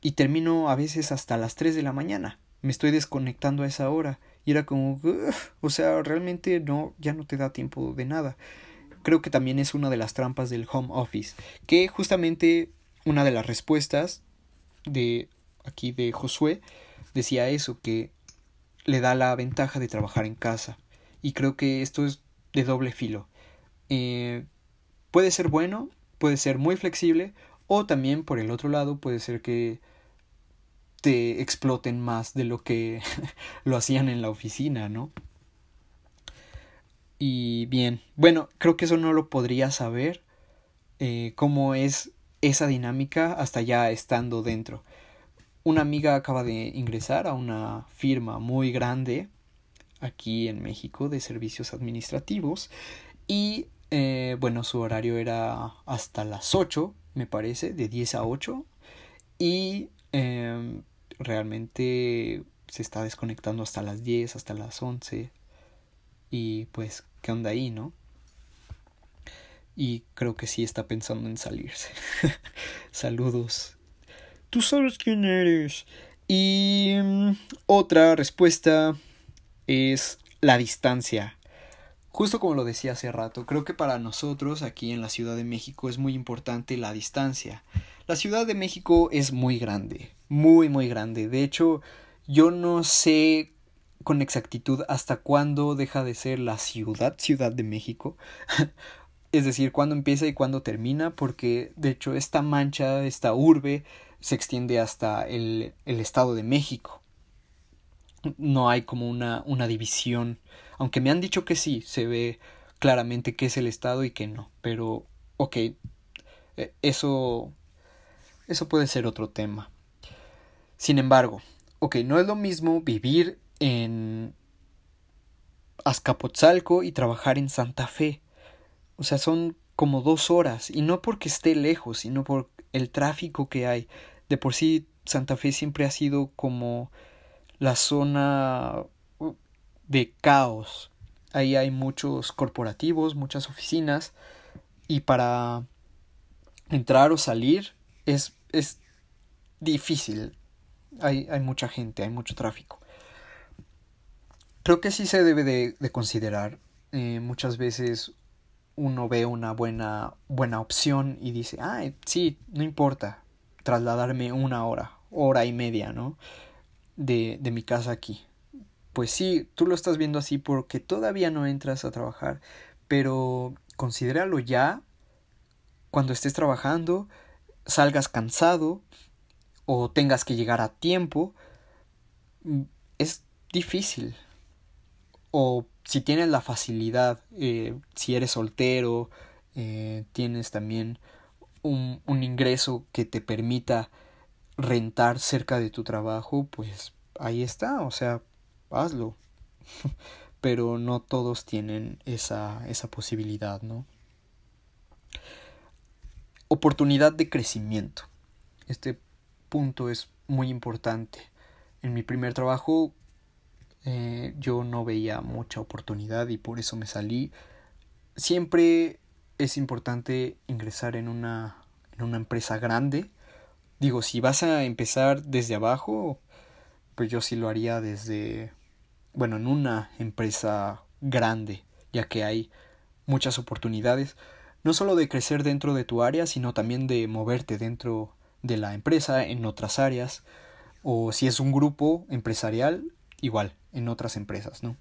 y termino a veces hasta las tres de la mañana, me estoy desconectando a esa hora, y era como, o sea, realmente no, ya no te da tiempo de nada. Creo que también es una de las trampas del home office, que justamente una de las respuestas de aquí de Josué decía eso, que le da la ventaja de trabajar en casa y creo que esto es de doble filo. Eh, puede ser bueno, puede ser muy flexible o también por el otro lado puede ser que te exploten más de lo que lo hacían en la oficina, ¿no? Y bien, bueno, creo que eso no lo podría saber eh, cómo es esa dinámica hasta ya estando dentro. Una amiga acaba de ingresar a una firma muy grande aquí en México de servicios administrativos y eh, bueno su horario era hasta las 8 me parece de 10 a 8 y em, realmente se está desconectando hasta las 10, hasta las 11. Y pues, ¿qué onda ahí, no? Y creo que sí está pensando en salirse. Saludos. Tú sabes quién eres. Y mm, otra respuesta es la distancia. Justo como lo decía hace rato, creo que para nosotros aquí en la Ciudad de México es muy importante la distancia. La Ciudad de México es muy grande, muy muy grande. De hecho, yo no sé con exactitud hasta cuándo deja de ser la ciudad, Ciudad de México. es decir, cuándo empieza y cuándo termina, porque de hecho esta mancha, esta urbe, se extiende hasta el, el Estado de México. No hay como una, una división aunque me han dicho que sí, se ve claramente que es el Estado y que no. Pero, ok, eh, eso, eso puede ser otro tema. Sin embargo, ok, no es lo mismo vivir en Azcapotzalco y trabajar en Santa Fe. O sea, son como dos horas. Y no porque esté lejos, sino por el tráfico que hay. De por sí, Santa Fe siempre ha sido como la zona de caos. Ahí hay muchos corporativos, muchas oficinas y para entrar o salir es, es difícil. Hay, hay, mucha gente, hay mucho tráfico. Creo que sí se debe de, de considerar. Eh, muchas veces uno ve una buena, buena opción y dice, ah, sí, no importa trasladarme una hora, hora y media, ¿no? De, de mi casa aquí pues sí, tú lo estás viendo así porque todavía no entras a trabajar, pero considéralo ya cuando estés trabajando, salgas cansado o tengas que llegar a tiempo, mm, es difícil. O si tienes la facilidad, eh, si eres soltero, eh, tienes también un, un ingreso que te permita rentar cerca de tu trabajo, pues ahí está, o sea, hazlo. Pero no todos tienen esa, esa posibilidad, ¿no? Oportunidad de crecimiento. Este punto es muy importante. En mi primer trabajo eh, yo no veía mucha oportunidad y por eso me salí. Siempre es importante ingresar en una, en una empresa grande. Digo, si vas a empezar desde abajo, pues yo sí lo haría desde bueno, en una empresa grande, ya que hay muchas oportunidades, no solo de crecer dentro de tu área, sino también de moverte dentro de la empresa en otras áreas, o si es un grupo empresarial, igual, en otras empresas, ¿no?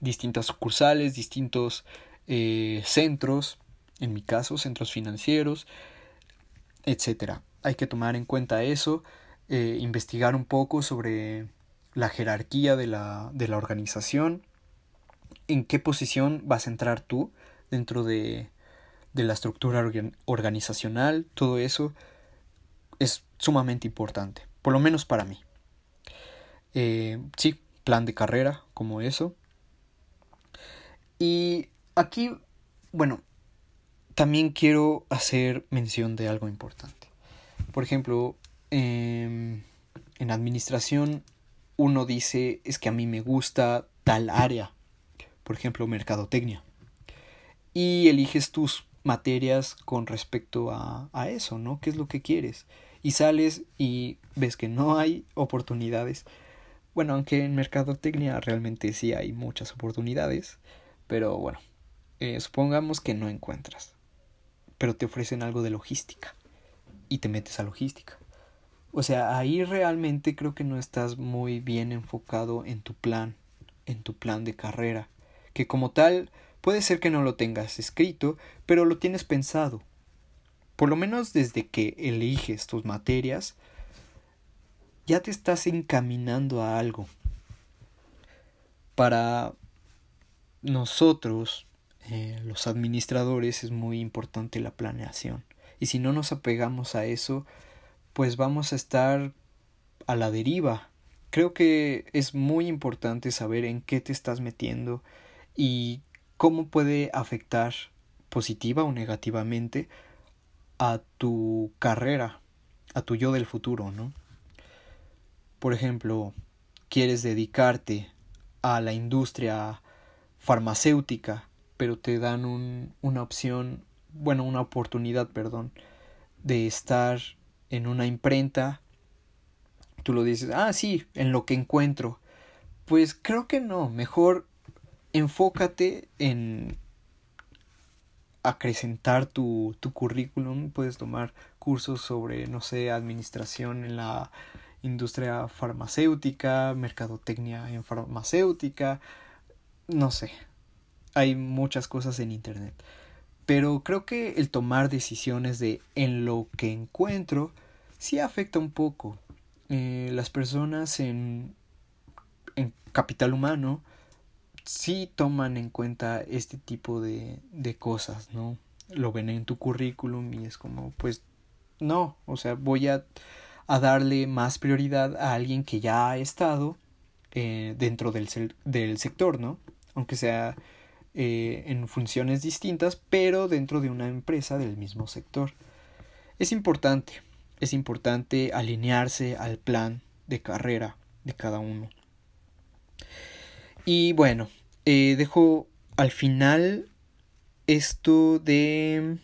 Distintas sucursales, distintos eh, centros, en mi caso, centros financieros, etcétera. Hay que tomar en cuenta eso, eh, investigar un poco sobre la jerarquía de la, de la organización, en qué posición vas a entrar tú dentro de, de la estructura organizacional, todo eso es sumamente importante, por lo menos para mí. Eh, sí, plan de carrera, como eso. Y aquí, bueno, también quiero hacer mención de algo importante. Por ejemplo, em, en administración uno dice es que a mí me gusta tal área, por ejemplo, mercadotecnia, y eliges tus materias con respecto a, a eso, ¿no? ¿Qué es lo que quieres? Y sales y ves que no hay oportunidades. Bueno, aunque en mercadotecnia realmente sí hay muchas oportunidades, pero bueno, eh, supongamos que no encuentras, pero te ofrecen algo de logística y te metes a logística. O sea, ahí realmente creo que no estás muy bien enfocado en tu plan, en tu plan de carrera, que como tal puede ser que no lo tengas escrito, pero lo tienes pensado. Por lo menos desde que eliges tus materias, ya te estás encaminando a algo. Para nosotros, eh, los administradores, es muy importante la planeación. Y si no nos apegamos a eso, pues vamos a estar a la deriva. Creo que es muy importante saber en qué te estás metiendo y cómo puede afectar positiva o negativamente a tu carrera, a tu yo del futuro, ¿no? Por ejemplo, quieres dedicarte a la industria farmacéutica, pero te dan un, una opción, bueno, una oportunidad, perdón, de estar en una imprenta, tú lo dices, ah, sí, en lo que encuentro. Pues creo que no, mejor enfócate en acrecentar tu, tu currículum, puedes tomar cursos sobre, no sé, administración en la industria farmacéutica, mercadotecnia en farmacéutica, no sé, hay muchas cosas en Internet. Pero creo que el tomar decisiones de en lo que encuentro sí afecta un poco. Eh, las personas en, en capital humano sí toman en cuenta este tipo de, de cosas, ¿no? Lo ven en tu currículum y es como, pues, no, o sea, voy a, a darle más prioridad a alguien que ya ha estado eh, dentro del, del sector, ¿no? Aunque sea eh, en funciones distintas, pero dentro de una empresa del mismo sector. Es importante, es importante alinearse al plan de carrera de cada uno. Y bueno, eh, dejo al final esto de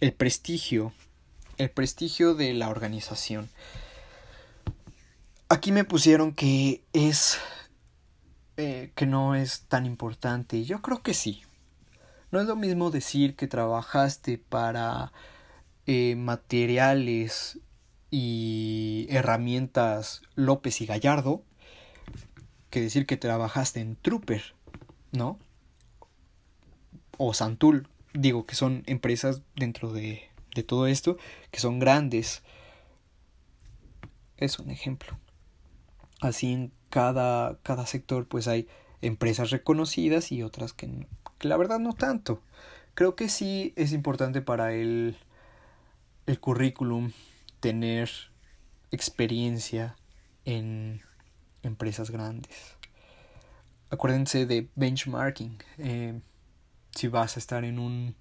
el prestigio, el prestigio de la organización. Aquí me pusieron que es eh, que no es tan importante. Yo creo que sí. No es lo mismo decir que trabajaste para eh, materiales y herramientas López y Gallardo que decir que trabajaste en Trooper, ¿no? O Santul, digo que son empresas dentro de, de todo esto que son grandes. Es un ejemplo. Así en cada, cada sector pues hay empresas reconocidas y otras que, que la verdad no tanto. Creo que sí es importante para el, el currículum tener experiencia en empresas grandes. Acuérdense de benchmarking. Eh, si vas a estar en un,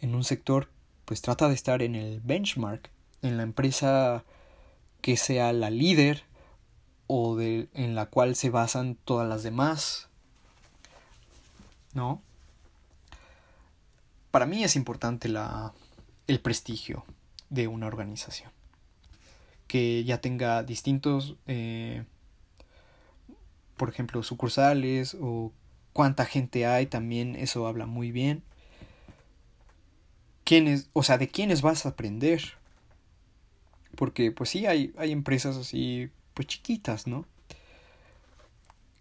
en un sector, pues trata de estar en el benchmark, en la empresa que sea la líder o de, en la cual se basan todas las demás. ¿No? Para mí es importante la, el prestigio de una organización. Que ya tenga distintos eh, por ejemplo, sucursales o cuánta gente hay, también eso habla muy bien. ¿Quiénes, o sea, de quiénes vas a aprender? Porque pues sí hay, hay empresas así pues chiquitas, ¿no?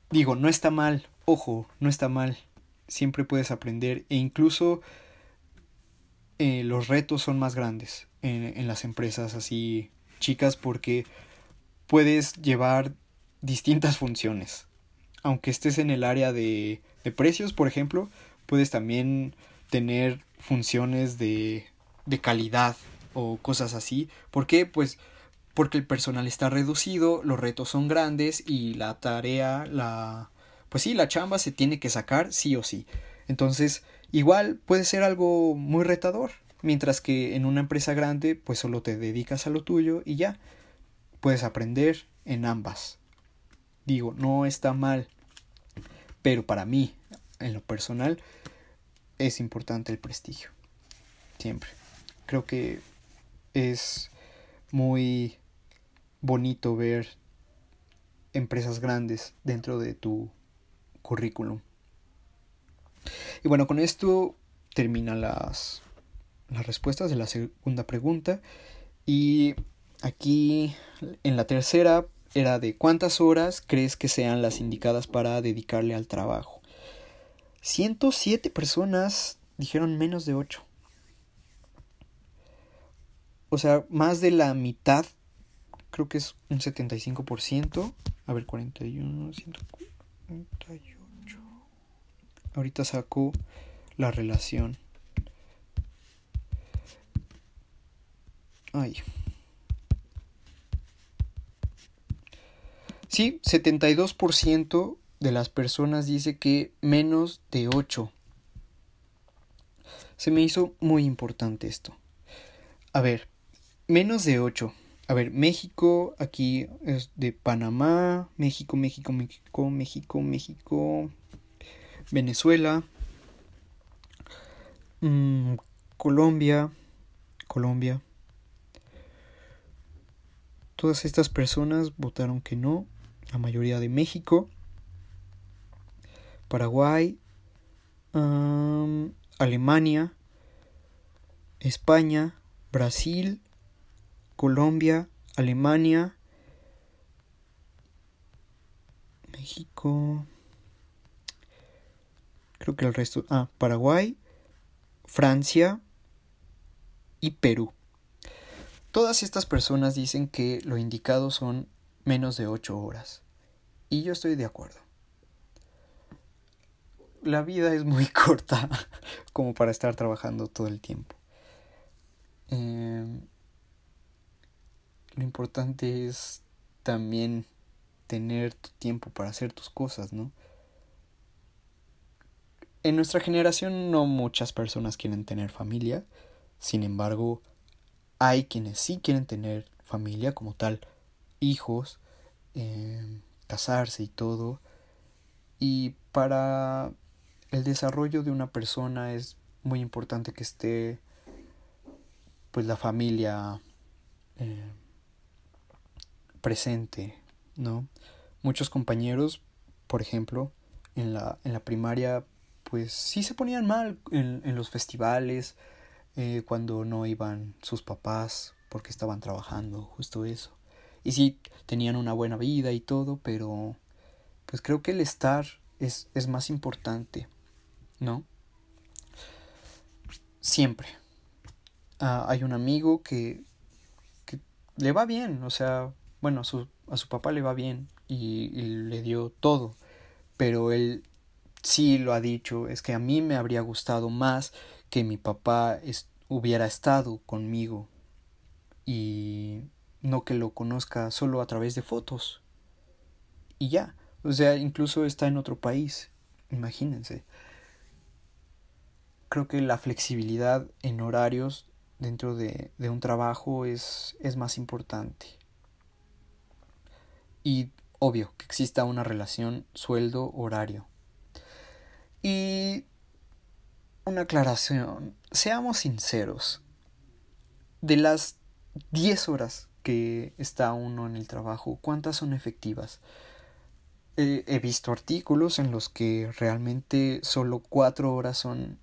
Digo, no está mal, ojo, no está mal. Siempre puedes aprender e incluso eh, los retos son más grandes en, en las empresas así chicas porque puedes llevar distintas funciones. Aunque estés en el área de, de precios, por ejemplo, puedes también tener funciones de, de calidad o cosas así. ¿Por qué? Pues porque el personal está reducido, los retos son grandes y la tarea, la... Pues sí, la chamba se tiene que sacar sí o sí. Entonces, igual puede ser algo muy retador, mientras que en una empresa grande, pues solo te dedicas a lo tuyo y ya. Puedes aprender en ambas. Digo, no está mal. Pero para mí, en lo personal, es importante el prestigio. Siempre. Creo que es muy bonito ver empresas grandes dentro de tu currículum. Y bueno, con esto termina las, las respuestas de la segunda pregunta. Y aquí en la tercera era de cuántas horas crees que sean las indicadas para dedicarle al trabajo. 107 personas dijeron menos de 8. O sea, más de la mitad, creo que es un 75%. A ver, 41, 148. Ahorita saco la relación. Ay. Sí, 72% de las personas dice que menos de 8. Se me hizo muy importante esto. A ver, menos de 8. a ver, México, aquí es de Panamá, México, México, México, México, México, Venezuela, mm, Colombia, Colombia. Todas estas personas votaron que no, la mayoría de México, Paraguay, Alemania, España, Brasil, Colombia, Alemania, México, creo que el resto, ah, Paraguay, Francia y Perú. Todas estas personas dicen que lo indicado son menos de 8 horas. Y yo estoy de acuerdo. La vida es muy corta como para estar trabajando todo el tiempo. Em, lo importante es también tener tu tiempo para hacer tus cosas, ¿no? En nuestra generación no muchas personas quieren tener familia, sin embargo, hay quienes sí quieren tener familia como tal, hijos, em, casarse y todo. Y para el desarrollo de una persona es muy importante que esté pues la familia eh, presente, ¿no? Muchos compañeros, por ejemplo, en la, en la primaria, pues sí se ponían mal en, en los festivales, eh, cuando no iban sus papás porque estaban trabajando, justo eso. Y sí, tenían una buena vida y todo, pero pues creo que el estar es, es más importante, ¿no? Siempre. Ah, hay un amigo que, que le va bien, o sea, bueno, a su, a su papá le va bien y, y le dio todo, pero él sí lo ha dicho, es que a mí me habría gustado más que mi papá hubiera estado conmigo y no que lo conozca solo a través de fotos. Y ya, o sea, incluso está en otro país, imagínense. Creo que la flexibilidad en horarios dentro de, de un trabajo es, es más importante. Y obvio que exista una relación sueldo-horario. Y una aclaración. Seamos sinceros. De las 10 horas que está uno en el trabajo, ¿cuántas son efectivas? he visto artículos en los que realmente solo 4 horas son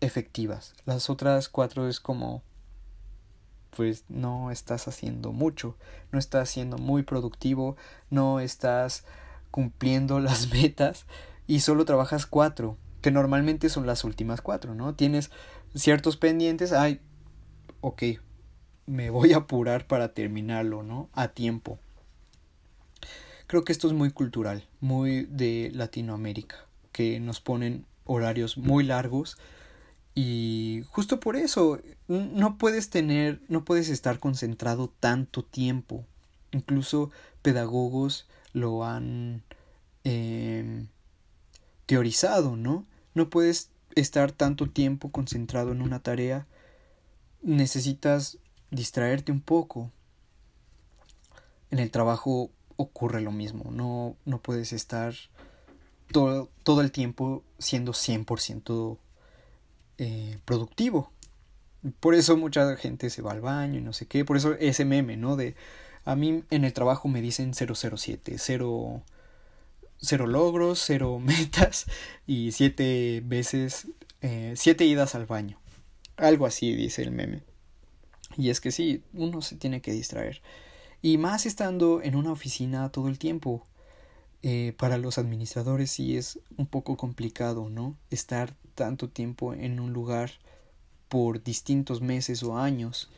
efectivas. Las otras 4 es como pues no estás haciendo mucho, no estás siendo muy productivo, no estás cumpliendo las metas y solo trabajas 4 que normalmente son las últimas cuatro, ¿no? Tienes ciertos pendientes, ay, ok, me voy a apurar para terminarlo, ¿no? A tiempo. Creo que esto es muy cultural, muy de Latinoamérica, que nos ponen horarios muy largos y justo por eso no puedes tener, no puedes estar concentrado tanto tiempo. Incluso pedagogos lo han eh, teorizado, ¿no? No puedes estar tanto tiempo concentrado en una tarea. Necesitas distraerte un poco. En el trabajo ocurre lo mismo. No, no puedes estar todo, todo el tiempo siendo 100% eh, productivo. Por eso mucha gente se va al baño y no sé qué. Por eso ese meme, ¿no? De a mí en el trabajo me dicen 007, 0 cero logros, cero metas y siete veces, eh, siete idas al baño. Algo así dice el meme. Y es que sí, uno se tiene que distraer. Y más estando en una oficina todo el tiempo. Eh, para los administradores sí es un poco complicado, ¿no? Estar tanto tiempo en un lugar por distintos meses o años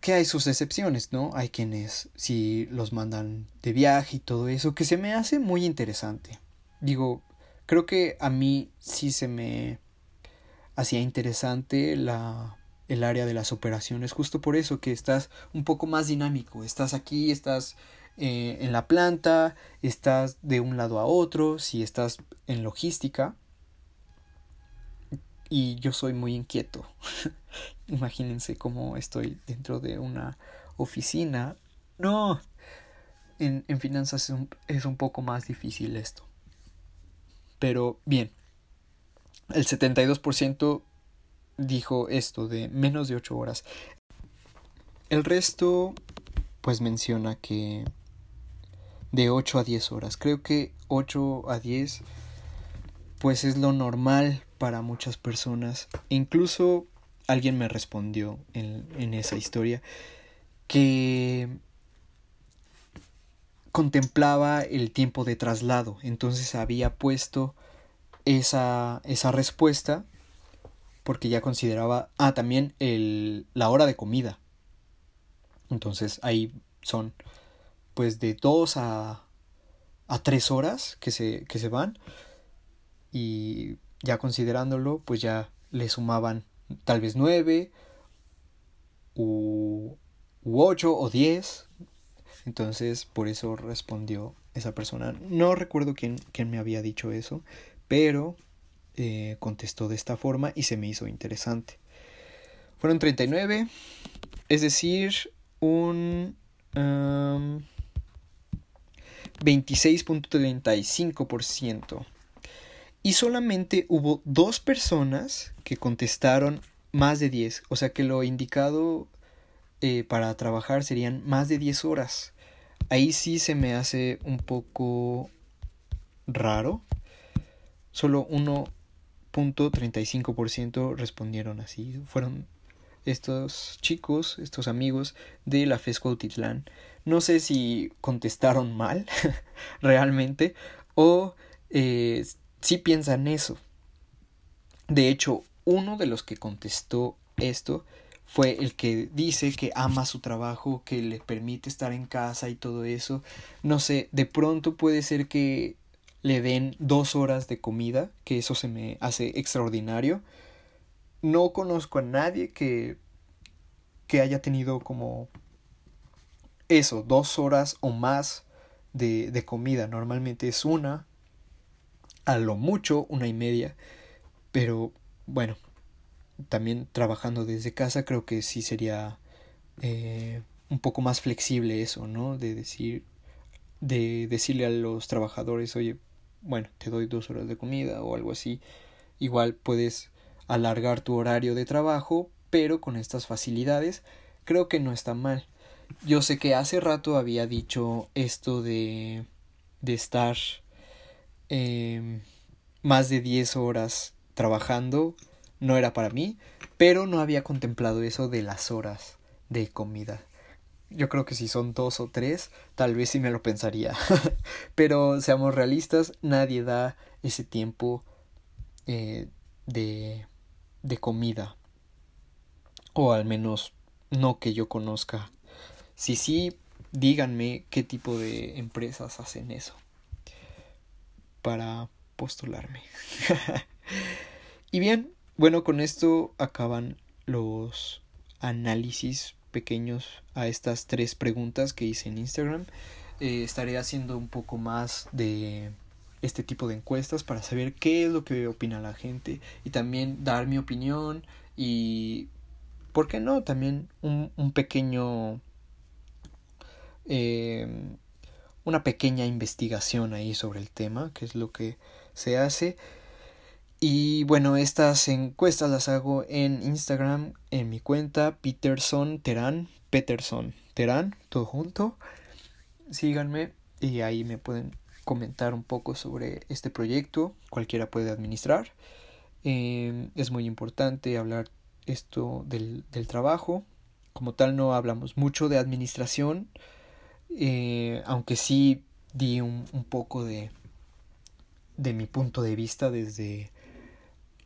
que hay sus excepciones, ¿no? Hay quienes si los mandan de viaje y todo eso, que se me hace muy interesante. Digo, creo que a mí sí se me hacía interesante la el área de las operaciones, justo por eso que estás un poco más dinámico, estás aquí, estás eh, en la planta, estás de un lado a otro, si estás en logística, y yo soy muy inquieto. Imagínense cómo estoy dentro de una oficina. No, en, en finanzas es un, es un poco más difícil esto. Pero bien, el 72% dijo esto de menos de 8 horas. El resto pues menciona que de 8 a 10 horas. Creo que 8 a 10 pues es lo normal para muchas personas. Incluso alguien me respondió en, en esa historia que contemplaba el tiempo de traslado. Entonces había puesto esa, esa respuesta porque ya consideraba, ah, también el, la hora de comida. Entonces ahí son pues de dos a, a tres horas que se, que se van. Y ya considerándolo pues ya le sumaban tal vez nueve u, u ocho o diez. Entonces por eso respondió esa persona. No recuerdo quién, quién me había dicho eso pero eh, contestó de esta forma y se me hizo interesante fueron 39 es decir un 26.35%. Y solamente hubo dos personas que contestaron más de 10. O sea que lo indicado eh, para trabajar serían más de 10 horas. Ahí sí se me hace un poco raro. Solo 1.35% respondieron así. Fueron estos chicos, estos amigos de la FESCO Autitlán. No sé si contestaron mal realmente o eh, si piensan eso. De hecho, uno de los que contestó esto fue el que dice que ama su trabajo, que le permite estar en casa y todo eso. No sé, de pronto puede ser que le den dos horas de comida, que eso se me hace extraordinario. No conozco a nadie que, que haya tenido como eso, dos horas o más de, de comida. Normalmente es una, a lo mucho una y media. Pero bueno, también trabajando desde casa creo que sí sería eh, un poco más flexible eso, ¿no? De decir, de decirle a los trabajadores, oye, bueno, te doy dos horas de comida o algo así. Igual puedes alargar tu horario de trabajo, pero con estas facilidades creo que no está mal. Yo sé que hace rato había dicho esto de, de estar eh, más de 10 horas trabajando, no era para mí, pero no había contemplado eso de las horas de comida. Yo creo que si son dos o tres, tal vez sí me lo pensaría. pero seamos realistas, nadie da ese tiempo eh, de, de comida. O al menos no que yo conozca si sí, díganme qué tipo de empresas hacen eso para postularme. y bien, bueno, con esto acaban los análisis pequeños a estas tres preguntas que hice en Instagram. Eh, estaré haciendo un poco más de este tipo de encuestas para saber qué es lo que opina la gente y también dar mi opinión y, ¿por qué no? También un, un pequeño eh, una pequeña investigación ahí sobre el tema, que es lo que se hace. Y bueno, estas encuestas las hago en Instagram, en mi cuenta Peterson Terán, Peterson Terán, todo junto. Síganme y ahí me pueden comentar un poco sobre este proyecto, cualquiera puede administrar. Eh, es muy importante hablar esto del, del trabajo. Como tal no hablamos mucho de administración, eh, aunque sí di un, un, poco de, de mi punto de vista desde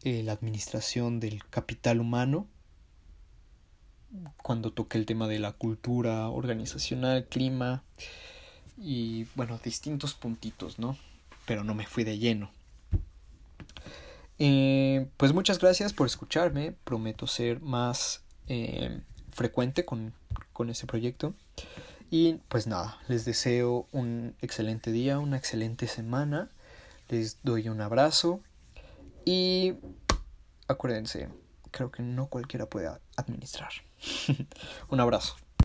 eh, la administración del capital humano, cuando toqué el tema de la cultura organizacional, clima y bueno, distintos puntitos, ¿no? Pero no me fui de lleno. Eh, pues muchas gracias por escucharme, prometo ser más eh, frecuente con, con ese proyecto. Y pues nada, les deseo un excelente día, una excelente semana. Les doy un abrazo y acuérdense, creo que no cualquiera puede administrar. Un abrazo.